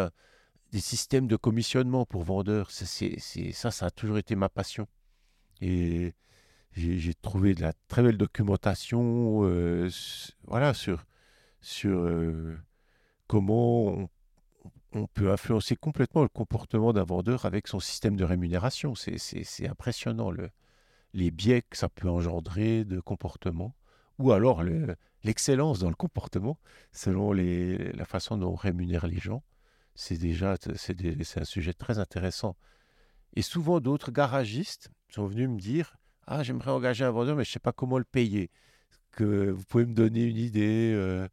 des systèmes de commissionnement pour vendeurs, ça, c'est, ça, ça a toujours été ma passion. Et j'ai, trouvé de la très belle documentation, voilà, sur sur euh, comment on, peut influencer complètement le comportement d'un vendeur avec son système de rémunération. C'est, impressionnant le, les biais que ça peut engendrer de comportement, ou alors le- l'excellence dans le comportement, selon les, la façon dont on rémunère les gens. C'est déjà c'est un sujet très intéressant. Et souvent, d'autres garagistes sont venus me dire Ah, j'aimerais engager un vendeur, mais je ne sais pas comment le payer. Que vous pouvez me donner une idée euh,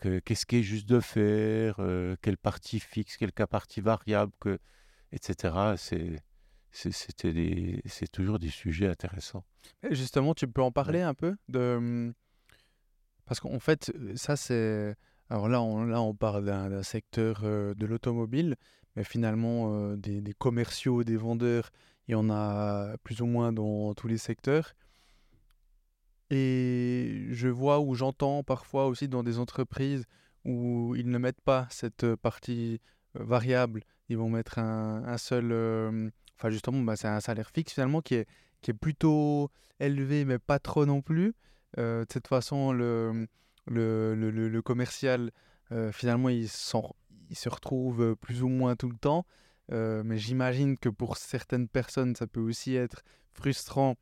Qu'est-ce qui est juste de faire euh, Quelle partie fixe Quelle partie variable que, Etc. C'est toujours des sujets intéressants. Justement, tu peux en parler un peu de... hum, Parce qu'en fait, euh, ça c'est... Alors là, on, là, on parle d'un d'un secteur euh, de l'automobile, mais finalement, euh, des, des commerciaux, des vendeurs, il y en a plus ou moins dans tous les secteurs. Et je vois ou j'entends parfois aussi dans des entreprises où ils ne mettent pas cette partie variable, ils vont mettre un, un seul... Enfin justement, bah, c'est un salaire fixe finalement qui est, qui est plutôt élevé, mais pas trop non plus. De cette façon, le, le, le, commercial, finalement, il, se retrouve plus ou moins tout le temps. Mais j'imagine que pour certaines personnes, ça peut aussi être frustrant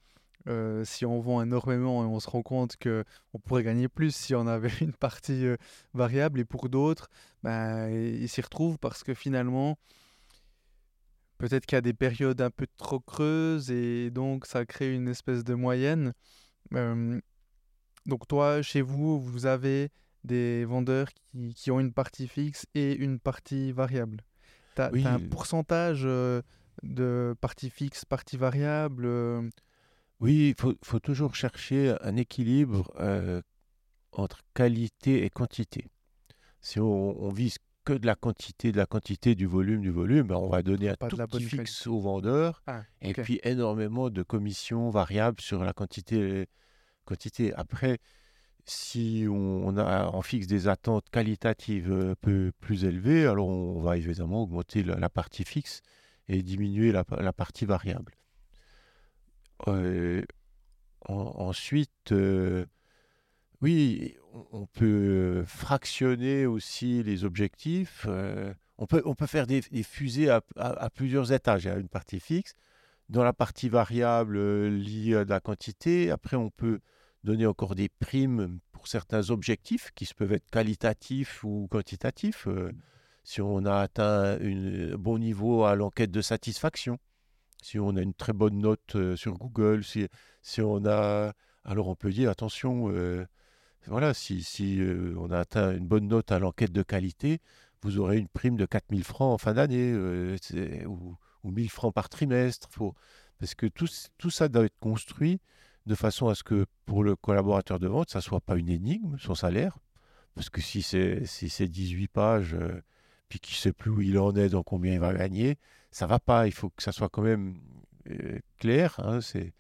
euh, si on vend énormément et on se rend compte que on pourrait gagner plus si on avait une partie euh, variable. Et pour d'autres, ben, ils s'y retrouvent parce que finalement, peut-être qu'il y a des périodes un peu trop creuses et donc ça crée une espèce de moyenne. Euh, donc toi, chez vous, vous avez des vendeurs qui, qui ont une partie fixe et une partie variable. Tu as, Oui. un pourcentage euh, de partie fixe, partie variable Oui, il faut, faut toujours chercher un équilibre euh, entre qualité et quantité. Si on, on vise que de la quantité, de la quantité, du volume, du volume, ben, on va donner un tout petit fixe au vendeur Ah, et puis énormément de commissions variables sur la quantité. quantité. Après, si on, a, on fixe des attentes qualitatives euh, un peu plus élevées, alors on, va évidemment augmenter la, la partie fixe et diminuer la, la partie variable. En- ensuite, euh, oui, on, peut fractionner aussi les objectifs. euh, on, peut, on peut faire des, fusées à, plusieurs étages. Il une partie fixe. Dans la partie variable euh, liée à la quantité, après, on peut donner encore des primes pour certains objectifs qui peuvent être qualitatifs ou quantitatifs. si on a atteint un bon niveau à l'enquête de satisfaction, si on a une très bonne note euh, sur Google, si, on a... Alors on peut dire, attention, euh, voilà, si, euh, on a atteint une bonne note à l'enquête de qualité, vous aurez une prime de 4000 francs en fin d'année, ou, ou 1000 francs par trimestre. Parce que tout, ça doit être construit de façon à ce que pour le collaborateur de vente, ça ne soit pas une énigme, son salaire. Parce que si c'est si c'est 18 pages, puis qu'il ne sait plus où il en est, dans combien il va gagner, ça va pas. Il faut que ça soit quand même euh, clair. hein, c'est...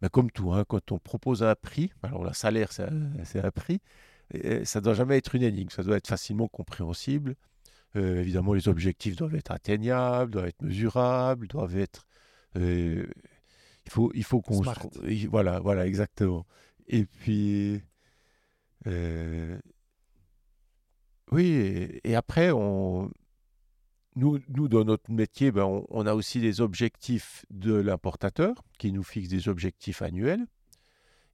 Mais comme tout, hein, quand on propose un prix, alors le salaire, c'est un, prix, et ça ne doit jamais être une énigme, ça doit être facilement compréhensible. Euh, évidemment, les objectifs doivent être atteignables, doivent être mesurables, doivent être... euh, il faut, il faut qu'on... Voilà, voilà, exactement. Et puis... euh, Oui, et, après, on, nous, nous, dans notre métier, ben, on, a aussi des objectifs de l'importateur qui nous fixe des objectifs annuels.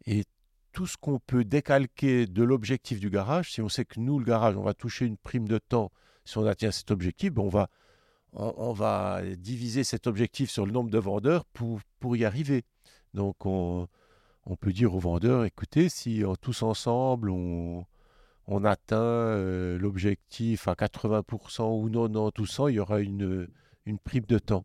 Et tout ce qu'on peut décalquer de l'objectif du garage, si on sait que nous, le garage, on va toucher une prime de temps si on atteint cet objectif, ben, on, va, on, va diviser cet objectif sur le nombre de vendeurs pour, pour y arriver. Donc on, on peut dire aux vendeurs, écoutez, si tous ensemble, on, on atteint euh, l'objectif à 80% ou non, non, tout ça, il y aura une, une prime de temps.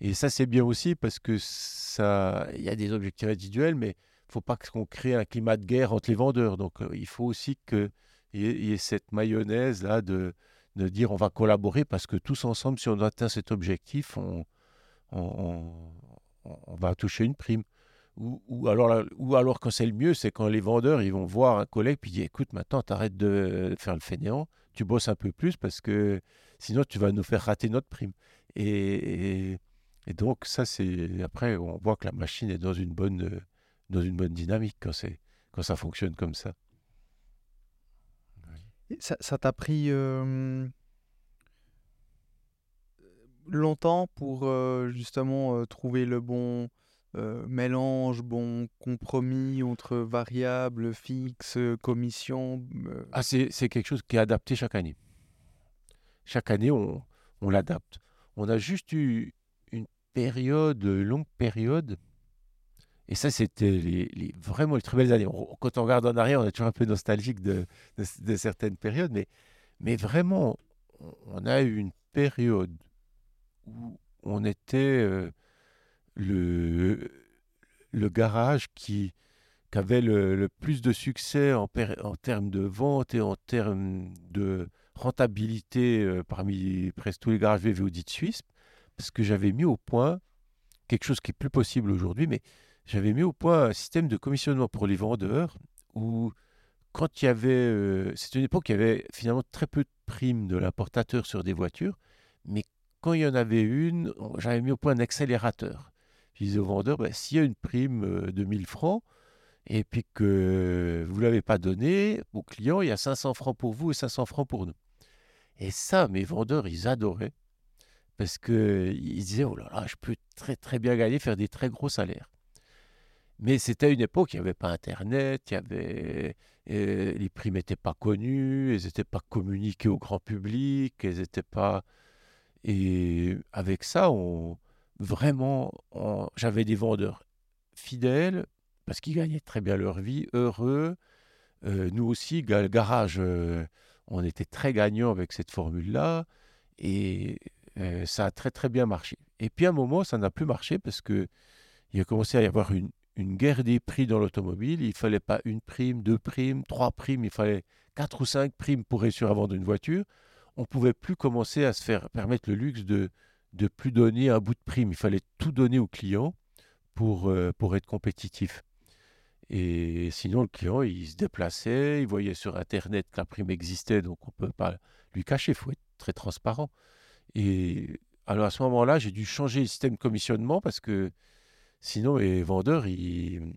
Et ça, c'est bien aussi parce que ça, il y a des objectifs individuels, mais il faut pas qu'on crée un climat de guerre entre les vendeurs. Donc, euh, il faut aussi qu'il y, y, ait cette mayonnaise là de, de dire on va collaborer parce que tous ensemble, si on atteint cet objectif, on, on va toucher une prime. Ou, alors, ou alors quand c'est le mieux, c'est quand les vendeurs ils vont voir un collègue puis disent écoute maintenant t'arrêtes de faire le fainéant, tu bosses un peu plus parce que sinon tu vas nous faire rater notre prime. Et, et, donc ça c'est après on voit que la machine est dans une bonne dans une bonne dynamique quand c'est quand ça fonctionne comme ça. Ça t'a pris euh, longtemps pour euh, justement euh, trouver le bon mélange, bon compromis entre variables, fixes, commissions Ah, c'est quelque chose qui est adapté chaque année. Chaque année, on, on l'adapte. On a juste eu une période, longue période, et ça, c'était les, vraiment les très belles années. quand on regarde en arrière, on est toujours un peu nostalgique de, de, certaines périodes, mais, mais vraiment, on a eu une période où on était euh, le, le garage qui, avait le, plus de succès en, en, termes de vente et en termes de rentabilité euh, parmi presque tous les garages VVO de Suisse, parce que j'avais mis au point quelque chose qui est plus possible aujourd'hui, mais j'avais mis au point un système de commissionnement pour les vendeurs où, quand il y avait. Euh, c'est une époque où il y avait finalement très peu de primes de l'importateur sur des voitures, mais quand il y en avait une, j'avais mis au point un accélérateur. Je disais vendeurs ben, s'il y a une prime euh, de 1000 francs, et puis que vous ne l'avez pas donné au client, il y a 500 francs pour vous et 500 francs pour nous. Et ça, mes vendeurs, ils adoraient parce qu'ils disaient, oh là là, je peux très très bien gagner, faire des très gros salaires. Mais c'était une époque, il n'y avait pas Internet, il y avait, euh, les primes n'étaient pas connues, elles n'étaient pas communiquées au grand public, elles n'étaient pas... Et avec ça, on, vraiment, j'avais des vendeurs fidèles, parce qu'ils gagnaient très bien leur vie, heureux. Euh, nous aussi, le garage, euh, on était très gagnants avec cette formule-là, et ça a très très bien marché. Et puis à un moment, ça n'a plus marché parce que il a commencé à y avoir une, une guerre des prix dans l'automobile. Il fallait pas une prime, deux primes, trois primes, il fallait quatre ou cinq primes pour réussir à vendre une voiture. On pouvait plus commencer à se faire permettre le luxe de de plus donner un bout de prime. Il fallait tout donner au client pour, euh, pour être compétitif. Et sinon, le client, il se déplaçait, il voyait sur Internet que la prime existait, donc on ne peut pas lui cacher, il faut être très transparent. Et alors à ce moment-là, j'ai dû changer le système de commissionnement parce que Sinon, les vendeurs, ils,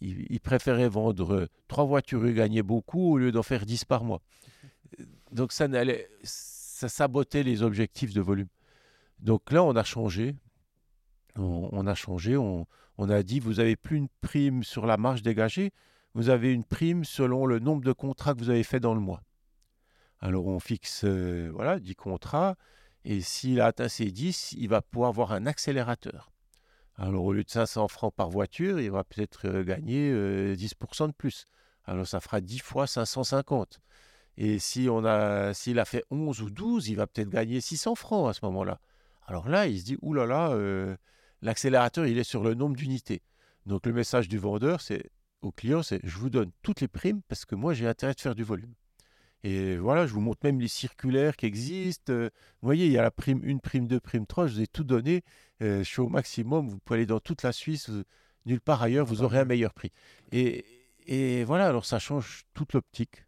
ils, préféraient vendre trois voitures et gagner beaucoup au lieu d'en faire dix par mois. Donc ça, ça sabotait les objectifs de volume. Donc là, on a changé. On, a changé. On, a dit, vous n'avez plus une prime sur la marge dégagée, vous avez une prime selon le nombre de contrats que vous avez fait dans le mois. Alors on fixe euh, voilà, 10 contrats, et s'il a atteint ces 10, il va pouvoir avoir un accélérateur. Alors, au lieu de 500 francs par voiture, il va peut-être euh, gagner 10% euh, de plus. Alors, ça fera 10 fois 550. Et si on a, s'il a fait 11 ou 12, il va peut-être gagner 600 francs à ce moment-là. Alors là, il se dit, oulala, là là, euh, l'accélérateur, il est sur le nombre d'unités. Donc, le message du vendeur, c'est au client, c'est je vous donne toutes les primes parce que moi, j'ai intérêt de faire du volume. Et voilà, je vous montre même les circulaires qui existent. Vous voyez, il y a la prime 1, prime 2, prime 3, je vous ai tout donné. je suis au maximum, vous pouvez aller dans toute la Suisse, nulle part ailleurs, vous aurez un meilleur prix. Et, voilà, alors ça change toute l'optique.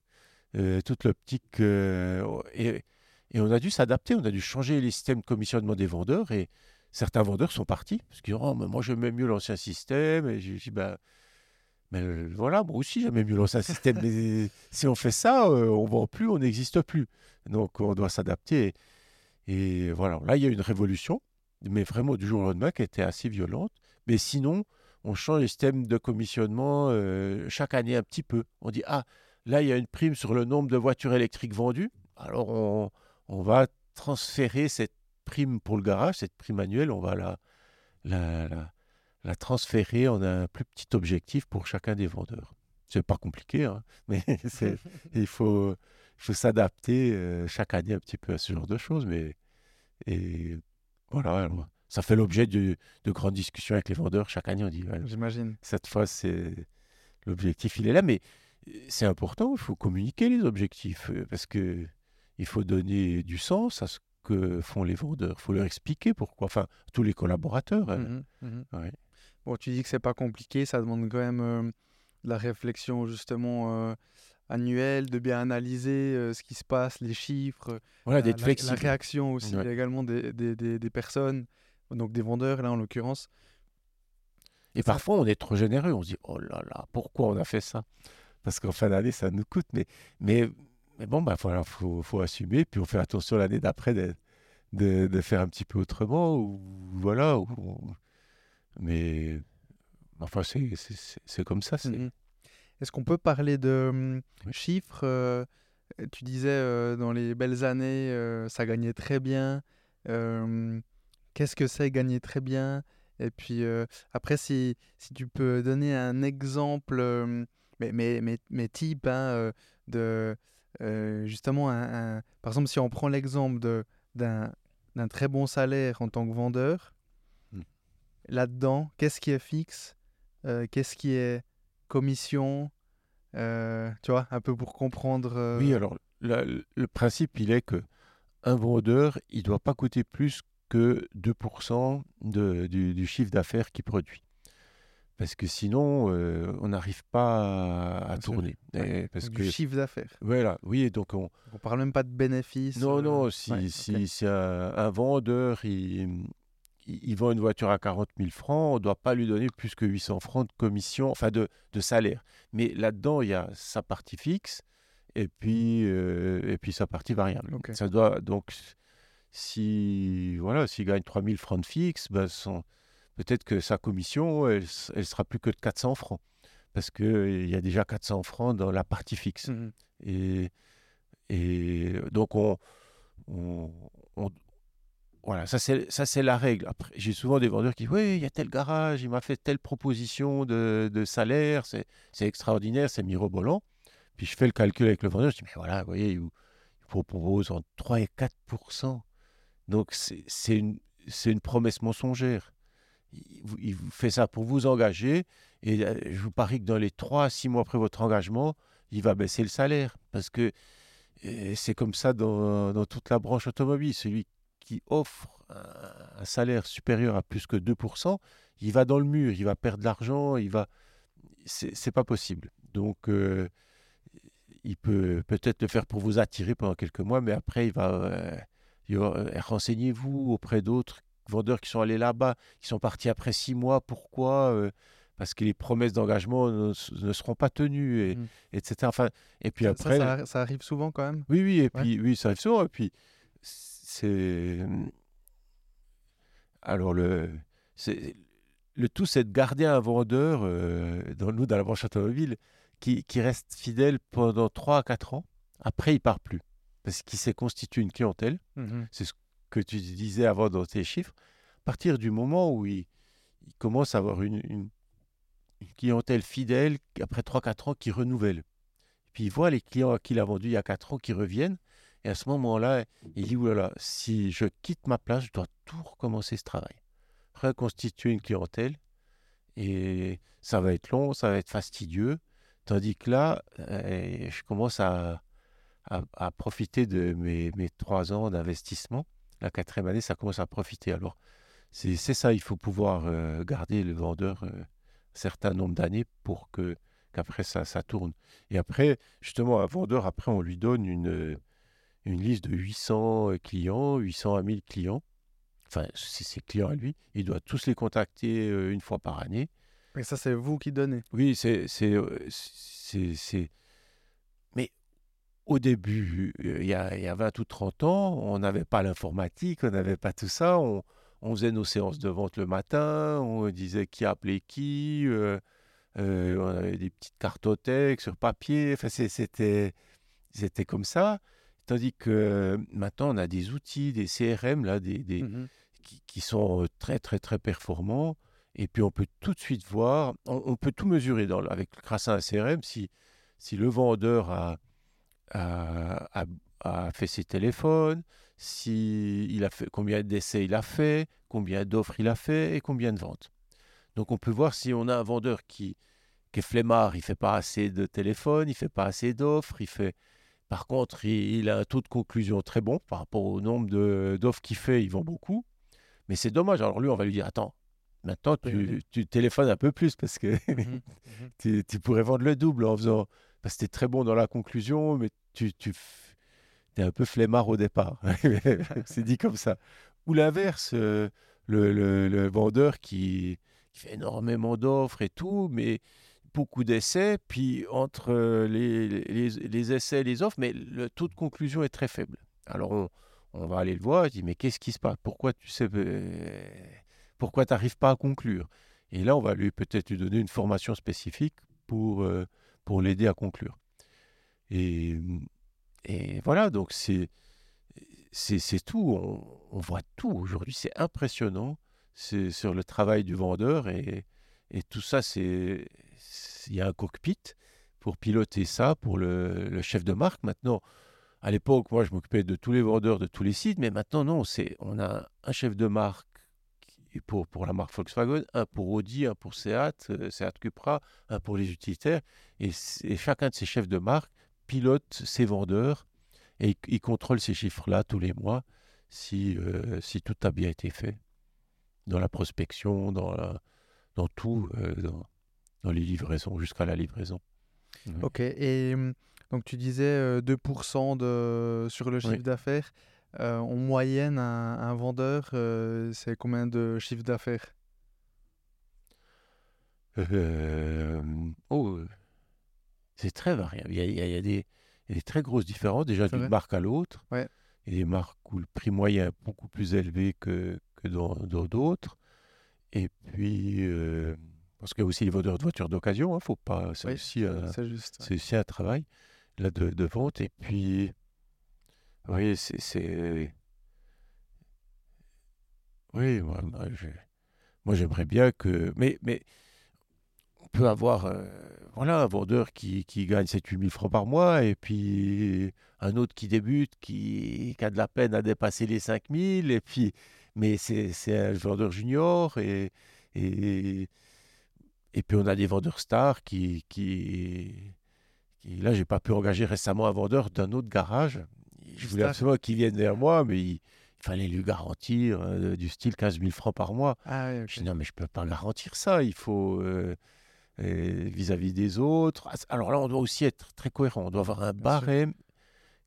toute l'optique. Et, on a dû s'adapter, on a dû changer les systèmes de commissionnement des vendeurs. Et certains vendeurs sont partis, parce qu'ils disent oh, mais moi j'aime mieux l'ancien système. Et j'ai dit bah, Mais euh, voilà, moi aussi, j'aimais mieux lancer un système. mais si on fait ça, euh, on vend plus, on n'existe plus. Donc, on doit s'adapter. Et, voilà, là, il y a une révolution, mais vraiment du jour au lendemain, qui était assez violente. Mais sinon, on change le système de commissionnement euh, chaque année un petit peu. On dit, ah, là, il y a une prime sur le nombre de voitures électriques vendues. Alors, on, on va transférer cette prime pour le garage, cette prime annuelle, on va la, la, la, la transférer en un plus petit objectif pour chacun des vendeurs. C'est pas compliqué, hein, mais il faut, faut s'adapter euh, chaque année un petit peu à ce genre de choses. Mais et voilà, ça fait l'objet de, de, grandes discussions avec les vendeurs. Chaque année, on dit J'imagine. Cette fois, c'est l'objectif, il est là. Mais c'est important, il faut communiquer les objectifs euh, parce que il faut donner du sens à ce que font les vendeurs. Il faut leur expliquer pourquoi. Enfin, tous les collaborateurs. Hein. Mmh mmh bon, tu dis que c'est pas compliqué, ça demande quand même euh, de la réflexion justement euh, annuelle, de bien analyser euh, ce qui se passe, les chiffres, voilà, la, la, réaction aussi également des, des, des, personnes, donc des vendeurs là en l'occurrence. Et parfois, on est trop généreux. On se dit, oh là là, pourquoi on a fait ça? Parce qu'en fin d'année, ça nous coûte. Mais, mais mais bon, il bah, faut, faut, assumer. Puis on fait attention l'année d'après de, de, de, faire un petit peu autrement. Ou, voilà. mais enfin, c'est comme ça. Mmh Est-ce qu'on peut parler de hum, chiffres euh, Tu disais euh, dans les belles années, euh, ça gagnait très bien. Qu'est-ce que c'est gagner très bien? Et puis après, si, si tu peux donner un exemple, mais, mais, mais, mais type hein, de euh, justement, un, par exemple, si on prend l'exemple d'un très bon salaire en tant que vendeur, hmm. là-dedans, qu'est-ce qui est fixe? Euh, Qu'est-ce qui est commission? Euh, Tu vois, un peu pour comprendre. Oui, alors le principe, il est que un vendeur, il ne doit pas coûter plus que 2% de, du, du, chiffre d'affaires qu'il produit parce que sinon, euh, on n'arrive pas à, tourner. parce du chiffre d'affaires. Voilà, oui, donc on... ne parle même pas de bénéfices. Non, non, euh, si, si, si un, vendeur, il, il, vend une voiture à 40 000 francs, on ne doit pas lui donner plus que 800 francs de commission, enfin de, de salaire. Mais là-dedans, il y a sa partie fixe et puis, euh, et puis sa partie variable. Ça doit, donc, si, voilà, s'il gagne 3 000 francs de fixe, ben son peut-être que sa commission, elle, elle sera plus que de 400 francs, parce qu'il y a déjà 400 francs dans la partie fixe. Mmh et, et donc, on, voilà, ça c'est, ça c'est la règle. Après, j'ai souvent des vendeurs qui disent, oui, il y a tel garage, il m'a fait telle proposition de, de salaire, c'est, extraordinaire, c'est mirobolant. Puis je fais le calcul avec le vendeur, je dis, mais voilà, vous voyez, il vous, propose entre 3 et 4% Donc c'est, une, c'est une promesse mensongère il, fait ça pour vous engager. Et euh, je vous parie que dans les 3 à 6 mois après votre engagement, il va baisser le salaire. Parce que euh, c'est comme ça dans, toute la branche automobile. Celui qui offre un, salaire supérieur à plus que 2%, il va dans le mur, il va perdre de l'argent, il va. C'est pas possible. Donc, euh, il peut peut-être le faire pour vous attirer pendant quelques mois, mais après, il va. Renseignez-vous auprès d'autres vendeurs qui sont allés là-bas, qui sont partis après six mois. Pourquoi euh, Parce que les promesses d'engagement ne, seront pas tenues, et, mmh. etc. Enfin, et puis après, ça, arrive souvent quand même. Oui, oui, et puis oui, ça arrive souvent. Et puis c'est alors le le tout, c'est de garder un vendeur euh, dans nous dans la branche automobile qui, qui reste fidèle pendant 3 à 4 ans. Après, il part plus parce qu'il s'est constitué une clientèle. Mmh c'est ce que tu disais avant dans tes chiffres, à partir du moment où il, commence à avoir une, clientèle fidèle, après 3-4 ans, qui renouvelle. puis il voit les clients qu'il a vendus il y a 4 ans qui reviennent. Et à ce moment-là, il dit, oulala, si je quitte ma place, je dois tout recommencer ce travail. Reconstituer une clientèle. Et ça va être long, ça va être fastidieux. Tandis que là, euh, je commence à, à, profiter de mes, mes trois ans d'investissement la quatrième année, ça commence à profiter. Alors, c'est ça, il faut pouvoir euh, garder le vendeur un euh, certain nombre d'années pour que qu'après ça, ça tourne. Et après, justement, un vendeur, après, on lui donne une, une liste de 800 euh, clients, 800 à 1000 clients. Enfin, c'est ses clients à lui. Il doit tous les contacter une fois par année. Et ça, c'est vous qui donnez Oui, c'est. c'est, euh, c'est, c'est- Mais au début, euh, il y a, il y a 20 ou 30 ans, on n'avait pas l'informatique, on n'avait pas tout ça. On, on faisait nos séances de vente le matin, on disait qui appelait qui, euh, euh, on avait des petites cartothèques sur papier. Enfin, c'était, c'était comme ça. Tandis que maintenant, on a des outils, des CRM, là, des, des- Mhm. qui, qui sont très, très, très performants. Et puis, on peut tout de suite voir, on, on peut tout mesurer dans, avec, grâce à un CRM si, si le vendeur a, a, a- fait ses téléphones, si il a fait, combien d'essais il a fait, combien d'offres il a fait et combien de ventes. Donc, on peut voir si on a un vendeur qui, qui est flemmard, il fait pas assez de téléphones, il fait pas assez d'offres, il fait... Par contre, il, il a un taux de conclusion très bon par rapport au nombre de- d'offres qu'il fait, il vend beaucoup. Mais c'est dommage. Alors lui, on va lui dire, attends, maintenant tu, tu téléphones un peu plus parce que Mhm. tu, tu pourrais vendre le double en faisant... Parce es très bon dans la conclusion, mais tu, tu es un peu flemmard au départ. c'est dit comme ça. Ou l'inverse, euh, le, le- vendeur qui, fait énormément d'offres et tout, mais beaucoup d'essais, puis entre euh, les, les- essais et les offres, mais le taux de conclusion est très faible. Alors on, on va aller le voir, il dit mais qu'est-ce qui se passe? Pourquoi tu sais pourquoi n'arrives pas à conclure? Et là, on va lui peut-être lui donner une formation spécifique pour, euh, pour l'aider à conclure. Et, et voilà, donc c'est c'est tout. On, on voit tout aujourd'hui. C'est impressionnant c'est sur le travail du vendeur et, et tout ça, c'est- il y a un cockpit pour piloter ça pour le, le chef de marque. Maintenant, à l'époque, moi, je m'occupais de tous les vendeurs de tous les sites, mais maintenant, non, c'est on a un chef de marque pour, pour la marque Volkswagen, un pour Audi, un pour Seat, euh, Seat Cupra, un pour les utilitaires, et, chacun de ces chefs de marque pilote ses vendeurs et il, contrôle ces chiffres-là tous les mois si, euh, si tout a bien été fait dans la prospection, dans, la- dans tout, euh, dans, dans les livraisons, jusqu'à la livraison. Ok, et hum, donc tu disais euh, 2% de, sur le chiffre Oui. d'affaires. Euh, en moyenne, un, un vendeur, euh, c'est combien de chiffre d'affaires? Euh, oh, c'est très variable. Il y a, il y a- il y a des, très grosses différences, déjà d'une marque à l'autre. Ouais. Il y a des marques où le prix moyen est beaucoup plus élevé que, que dans d'autres. Et puis, parce qu'il y a aussi les vendeurs de voitures d'occasion, hein, faut pas, c'est Oui, aussi un, C'est juste. c'est aussi un travail là, de, de vente. Et puis, oui, c'est. Oui, moi, j'aimerais bien que. Mais, mais on peut avoir euh, un vendeur qui, gagne 7-8 000 francs par mois et puis un autre qui débute, qui, a de la peine à dépasser les 5 000. Et puis, mais c'est c'est un vendeur junior et. et et puis on a des vendeurs stars qui, qui, qui- là j'ai pas pu engager récemment un vendeur d'un autre garage. Je voulais absolument qu'il vienne vers moi, mais il, il fallait lui garantir euh, du style 15 000 francs par mois. Ah oui, ok. Je dis non mais je peux pas garantir ça. Il faut euh, euh, vis-à-vis des autres. Ah, Alors là on doit aussi être très cohérent. On doit avoir un Bien sûr. barème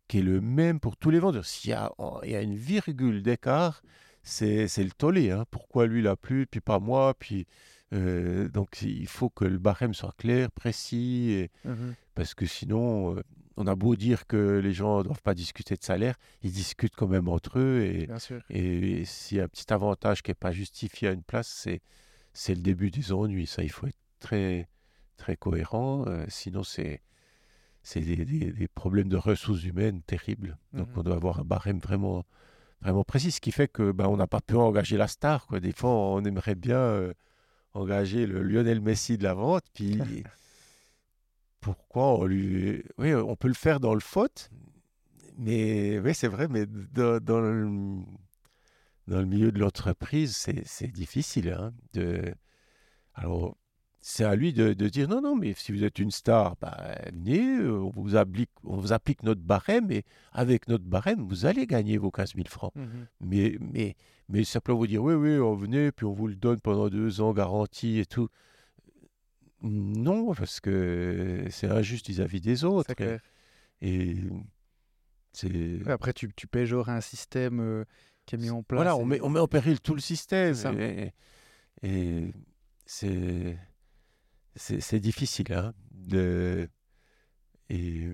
qui est le même pour tous les vendeurs. S'il y a, oh, il y a une virgule d'écart, c'est le tollé. hein. Pourquoi lui l'a plus, puis pas moi, puis euh, donc il faut que le barème soit clair, précis, et- Mhm. parce que sinon euh, on a beau dire que les gens ne doivent pas discuter de salaire, ils discutent quand même entre eux et, Bien sûr. et s'il y a un petit avantage qui n'est pas justifié à une place, c'est c'est le début des ennuis. Ça, il faut être très très cohérent, euh, sinon c'est c'est des, des- des problèmes de ressources humaines terribles. Donc Mhm. on doit avoir un barème vraiment vraiment précis, ce qui fait que ben, on n'a pas pu engager la star. Quoi. Des fois, on aimerait bien euh, engager le Lionel Messi de la vente, puis pourquoi on lui... Oui, on peut le faire dans le faute, mais oui, c'est vrai, mais dans, dans le, dans le milieu de l'entreprise, c'est c'est difficile. hein, de... Alors, c'est à lui de, de dire non, non, mais si vous êtes une star, bah, venez, on vous, applique, on vous applique notre barème, et avec notre barème, vous allez gagner vos 15 000 francs. Mhm. Mais, mais, mais simplement vous dire oui, oui, on venait, puis on vous le donne pendant deux ans, garantie et tout. Non, parce que c'est injuste vis-à-vis des autres. Et c'est. Après, tu, tu péjores un système euh, qui est mis en place. Voilà, on et- met, on met en péril tout le système. Et, et c'est. c'est difficile. Hein, de, et,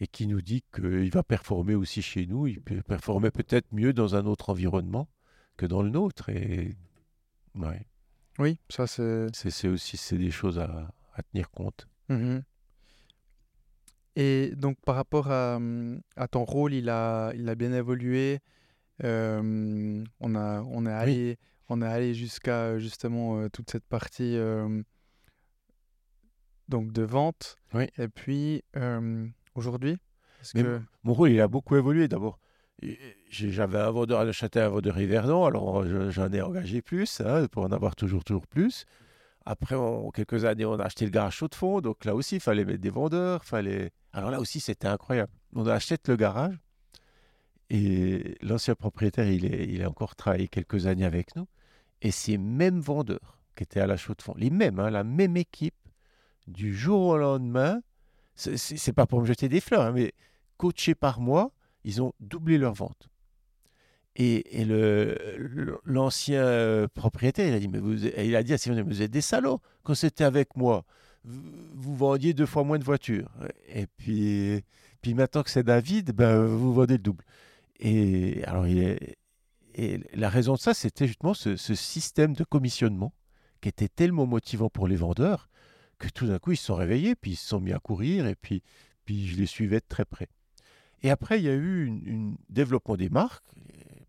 et qui nous dit qu'il va performer aussi chez nous. Il peut performer peut-être mieux dans un autre environnement que dans le nôtre. Et, ouais. Oui, ça c'est. C'est aussi c'est des choses à, à tenir compte. Mmh et donc par rapport à, à, ton rôle, il a, il a bien évolué. Euh, on, a, on est allé, on est allé jusqu'à justement euh, toute cette partie euh, donc de vente. Oui. Et puis aujourd'hui, que... mon rôle il a beaucoup évolué. D'abord, j'avais un vendeur à Neuchâtel, un vendeur Yverdon, alors j'en ai engagé plus hein, pour en avoir toujours toujours plus. Après, en quelques années, on a acheté le garage chaud de fond. Donc là aussi, il fallait mettre des vendeurs. Fallait... Alors là aussi, c'était incroyable. On a acheté le garage. Et l'ancien propriétaire, il, est, il a encore travaillé quelques années avec nous. Et ces mêmes vendeurs qui étaient à la chaux de fond, les mêmes, hein, la même équipe, du jour au lendemain, c'est pas pour me jeter des fleurs, hein, mais coachés par moi, ils ont doublé leur vente. Et, l'ancien euh, propriétaire, il a dit, mais vous, il a dit à Sylvain, vous êtes des salauds. Quand c'était avec moi, vous, vendiez deux fois moins de voitures. Et puis, puis maintenant que c'est David, ben, vous vendez le double. Et alors, et la raison de ça, c'était justement ce, système de commissionnement qui était tellement motivant pour les vendeurs que tout d'un coup, ils se sont réveillés, puis ils se sont mis à courir, et puis, puis je les suivais de très près. Et après, il y a eu un développement des marques.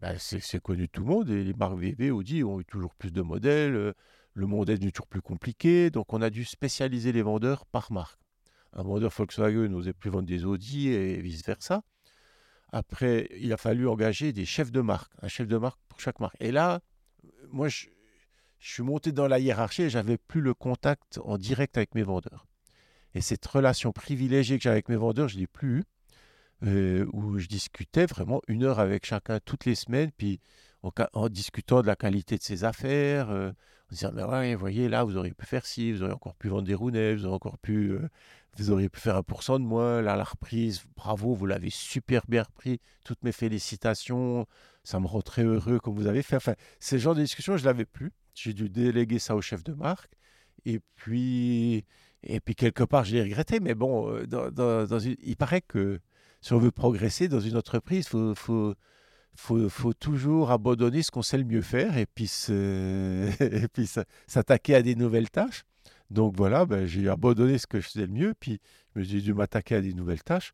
Ben, c'est connu de tout le monde. Les marques VV, Audi ont eu toujours plus de modèles. Euh, le monde est toujours plus compliqué. Donc, on a dû spécialiser les vendeurs par marque. Un vendeur Volkswagen n'osait plus vendre des Audi et vice-versa. Après, il a fallu engager des chefs de marque, un chef de marque pour chaque marque. Et là, moi, je, suis monté dans la hiérarchie et j'avais plus le contact en direct avec mes vendeurs. Et cette relation privilégiée que j'avais avec mes vendeurs, je ne l'ai plus eue. Euh, où je discutais vraiment une heure avec chacun toutes les semaines, puis en, discutant de la qualité de ses affaires, euh, en disant, mais ouais, voyez, là, vous auriez pu faire ci, vous auriez encore pu vendre des rounets, vous auriez encore pu, euh, vous auriez pu faire un pourcent de moins, là, la reprise, bravo, vous l'avez super bien repris, toutes mes félicitations, ça me rend très heureux comme vous avez fait. Enfin, ces genres de discussions, je ne l'avais plus. J'ai dû déléguer ça au chef de marque. Et puis, et puis quelque part, je l'ai regretté, mais bon, dans, il paraît que si on veut progresser dans une entreprise, il faut, faut, toujours abandonner ce qu'on sait le mieux faire et puis, et puis s'attaquer à des nouvelles tâches. Donc voilà, ben, j'ai abandonné ce que je faisais le mieux, puis j'ai dû m'attaquer à des nouvelles tâches.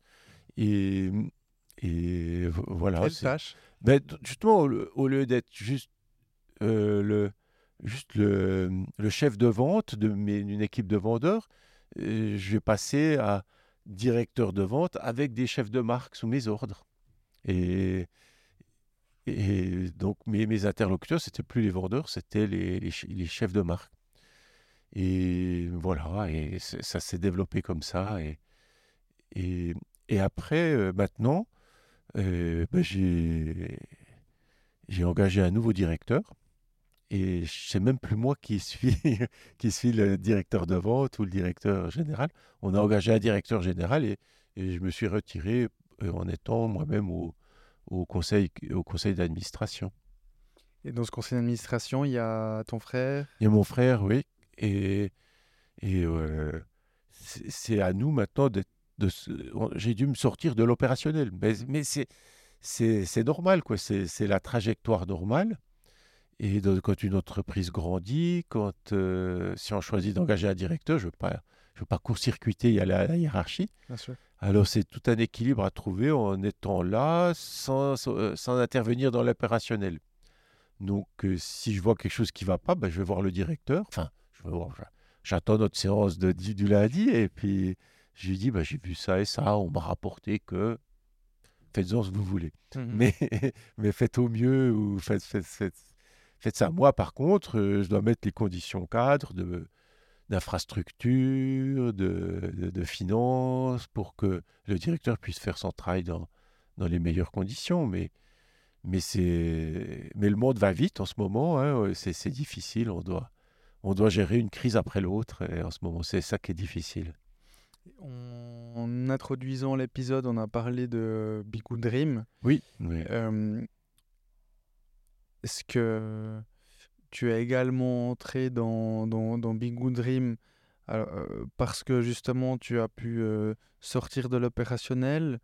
Et, et voilà. Quelles tâches? Ben, Justement, au, lieu d'être juste, euh, le, juste le, le, chef de vente d'une équipe de vendeurs, euh, je vais passer à directeur de vente avec des chefs de marque sous mes ordres. Et, et donc mes, mes interlocuteurs, c'était plus les vendeurs, c'était les, les, chefs de marque. Et voilà, et ça s'est développé comme ça. Et, et, et après, euh, maintenant, euh, ben, j'ai engagé un nouveau directeur et c'est même plus moi qui suis, qui suis le directeur de vente ou le directeur général. On a engagé un directeur général et, et je me suis retiré euh, en étant moi-même au, au, conseil, au conseil d'administration. Et dans ce conseil d'administration, il y a ton frère? Il y a mon frère, oui. Et, et euh, c'est à nous maintenant de... de J'ai dû me sortir de l'opérationnel. Mais, mais c'est normal, quoi. C'est la trajectoire normale. Et quand une entreprise grandit, quand euh, si on choisit d'engager un directeur, je ne veux pas, je veux pas court-circuiter y a la hiérarchie. Alors c'est tout un équilibre à trouver en étant là sans, euh, sans intervenir dans l'opérationnel. Donc euh, si je vois quelque chose qui ne va pas, ben, je vais voir le directeur. Enfin, j'attends notre séance de, du, lundi et puis je lui dis, ben, j'ai vu ça et ça, on m'a rapporté que faites-en ce que vous voulez. Mmh mais, mais faites au mieux ou faites, faites, faites Faites ça. Moi, par contre, euh, je dois mettre les conditions cadres de d'infrastructure, de, de, finances, pour que le directeur puisse faire son travail dans, dans les meilleures conditions. Mais, mais, mais le monde va vite en ce moment, hein, c'est difficile, on doit, on doit gérer une crise après l'autre, et en ce moment, c'est ça qui est difficile. En introduisant l'épisode, on a parlé de Big Dream. Oui. Euh, est-ce que tu as également entré dans, dans, Big Good Dream Alors, euh, parce que justement, tu as pu euh, sortir de l'opérationnel,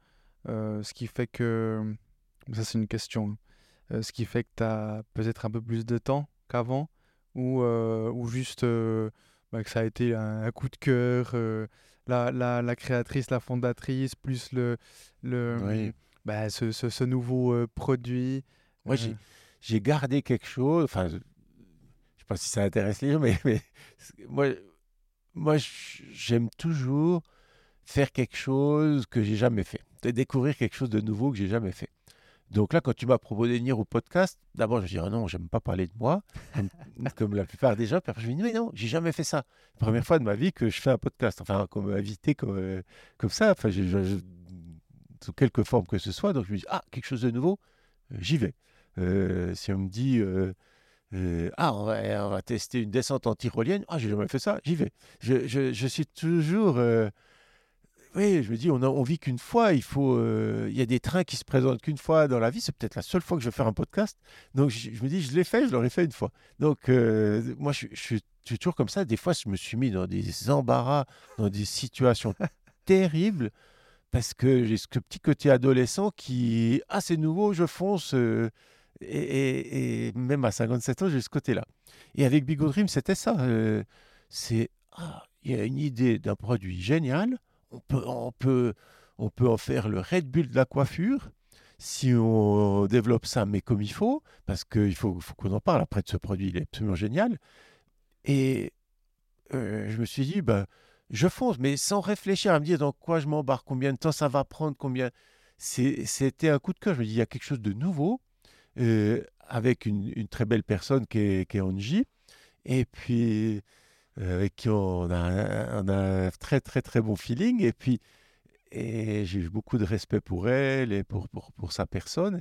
euh, ce qui fait que, ça c'est une question, ce qui fait que tu as peut-être un peu plus de temps qu'avant, ou, ou juste bah, que ça a été un, un coup de cœur, la, la, la créatrice, la fondatrice, plus le, le, Oui. bah, ce, ce, ce nouveau produit. Moi, euh, j'ai gardé quelque chose. Enfin, je ne sais pas si ça intéresse les gens, mais, mais moi, moi j'aime toujours faire quelque chose que j'ai jamais fait. Découvrir quelque chose de nouveau que j'ai jamais fait. Donc là, quand tu m'as proposé de venir au podcast, d'abord, je dis, ah non, j'aime pas parler de moi, comme, comme la plupart des gens. Puis après, je me dis, mais non, j'ai jamais fait ça. Première fois de ma vie que je fais un podcast, enfin, comme invité, comme, euh, comme ça, enfin, je- je- je- sous quelque forme que ce soit. Donc je me dis, ah, quelque chose de nouveau, euh, j'y vais. Euh, si on me dit, euh, euh, ah, on va, tester une descente en tyrolienne, ah, j'ai jamais fait ça, j'y vais. Je, je- je suis toujours. oui, je me dis, on, a- vit qu'une fois, il faut. Il y a des trains qui se présentent qu'une fois dans la vie, c'est peut-être la seule fois que je vais faire un podcast. Donc je, je me dis, je l'ai fait, je l'aurais fait une fois. Donc moi, je suis toujours comme ça. Des fois, je me suis mis dans des embarras, dans des situations terribles parce que j'ai ce petit côté adolescent qui, ah, c'est nouveau, je fonce. Et, même à 57 ans, j'ai ce côté-là. Et avec Bigo Dream, c'était ça. euh, c'est, ah, il y a une idée d'un produit génial. On peut, on, peut, on peut en faire le Red Bull de la coiffure si on développe ça, mais comme il faut, parce qu'il faut, qu'on en parle après de ce produit, il est absolument génial. Et euh, je me suis dit, ben, je fonce, mais sans réfléchir à me dire dans quoi je m'embarque, combien de temps ça va prendre, combien. C'était un coup de cœur. Je me dis, il y a quelque chose de nouveau, euh, avec une, très belle personne qui est, qui est et puis euh, avec qui on a, un- très, très, très bon feeling. Et puis, et j'ai eu beaucoup de respect pour elle et pour, pour, pour sa personne.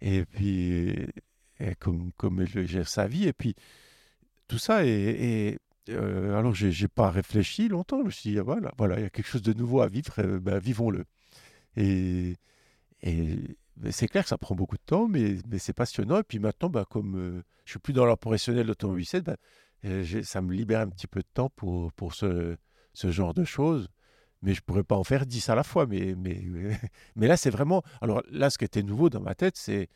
Et puis, comme, comme elle gère sa vie. Et puis, tout ça. Et, euh, alors, j'ai j'ai pas réfléchi longtemps. Je me suis dit, ah, voilà, voilà, il y a quelque chose de nouveau à vivre. ben, vivons-le. Et, c'est clair que ça prend beaucoup de temps, mais, mais c'est passionnant. Et puis maintenant, ben, comme euh, je suis plus dans l'opérationnel d'automobilisme, ben, euh, j'ai- ça me libère un petit peu de temps pour, pour ce, ce genre de choses. Mais je pourrais pas en faire 10 à la fois. Mais, mais, mais là, c'est vraiment. Alors là, ce qui était nouveau dans ma tête, c'est.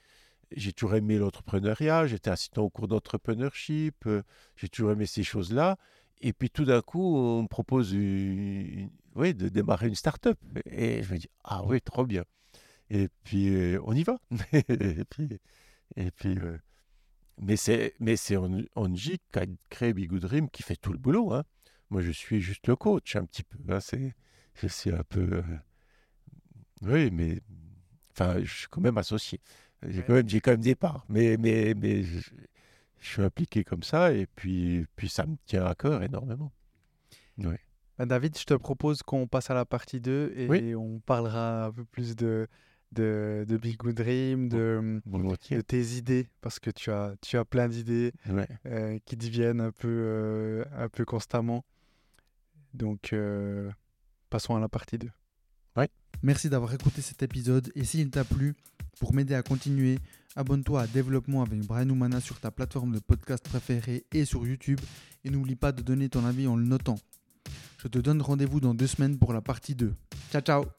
J'ai toujours aimé l'entrepreneuriat, j'étais assistant au cours d'entrepreneurship, euh, j'ai toujours aimé ces choses-là. Et puis tout d'un coup, on me propose une- une- oui, de démarrer une start-up. Et je me dis, ah oui, trop bien. Et puis, euh, on y va. et puis, et puis euh, mais c'est, Onji qui a créé Big Dream qui fait tout le boulot. hein. Moi, je suis juste le coach un petit peu. hein. C'est, je suis un peu. euh, oui, mais. Enfin, je suis quand même associé. J'ai quand même, j'ai quand même des parts. Mais, mais, mais je, je suis impliqué comme ça. Et puis, puis ça me tient à cœur énormément. Bah, David, je te propose qu'on passe à la partie 2 et Oui. on parlera un peu plus de, de, de Big Good Dream, de, Volontiers. de tes idées, parce que tu as, tu as plein d'idées Ouais. euh, qui deviennent un peu, euh, un peu constamment. Donc, euh, passons à la partie 2. Ouais. Merci d'avoir écouté cet épisode et s'il t'a plu, pour m'aider à continuer, abonne-toi à Développement avec Brian Oumana sur ta plateforme de podcast préférée et sur YouTube et n'oublie pas de donner ton avis en le notant. Je te donne rendez-vous dans deux semaines pour la partie 2. Ciao, ciao.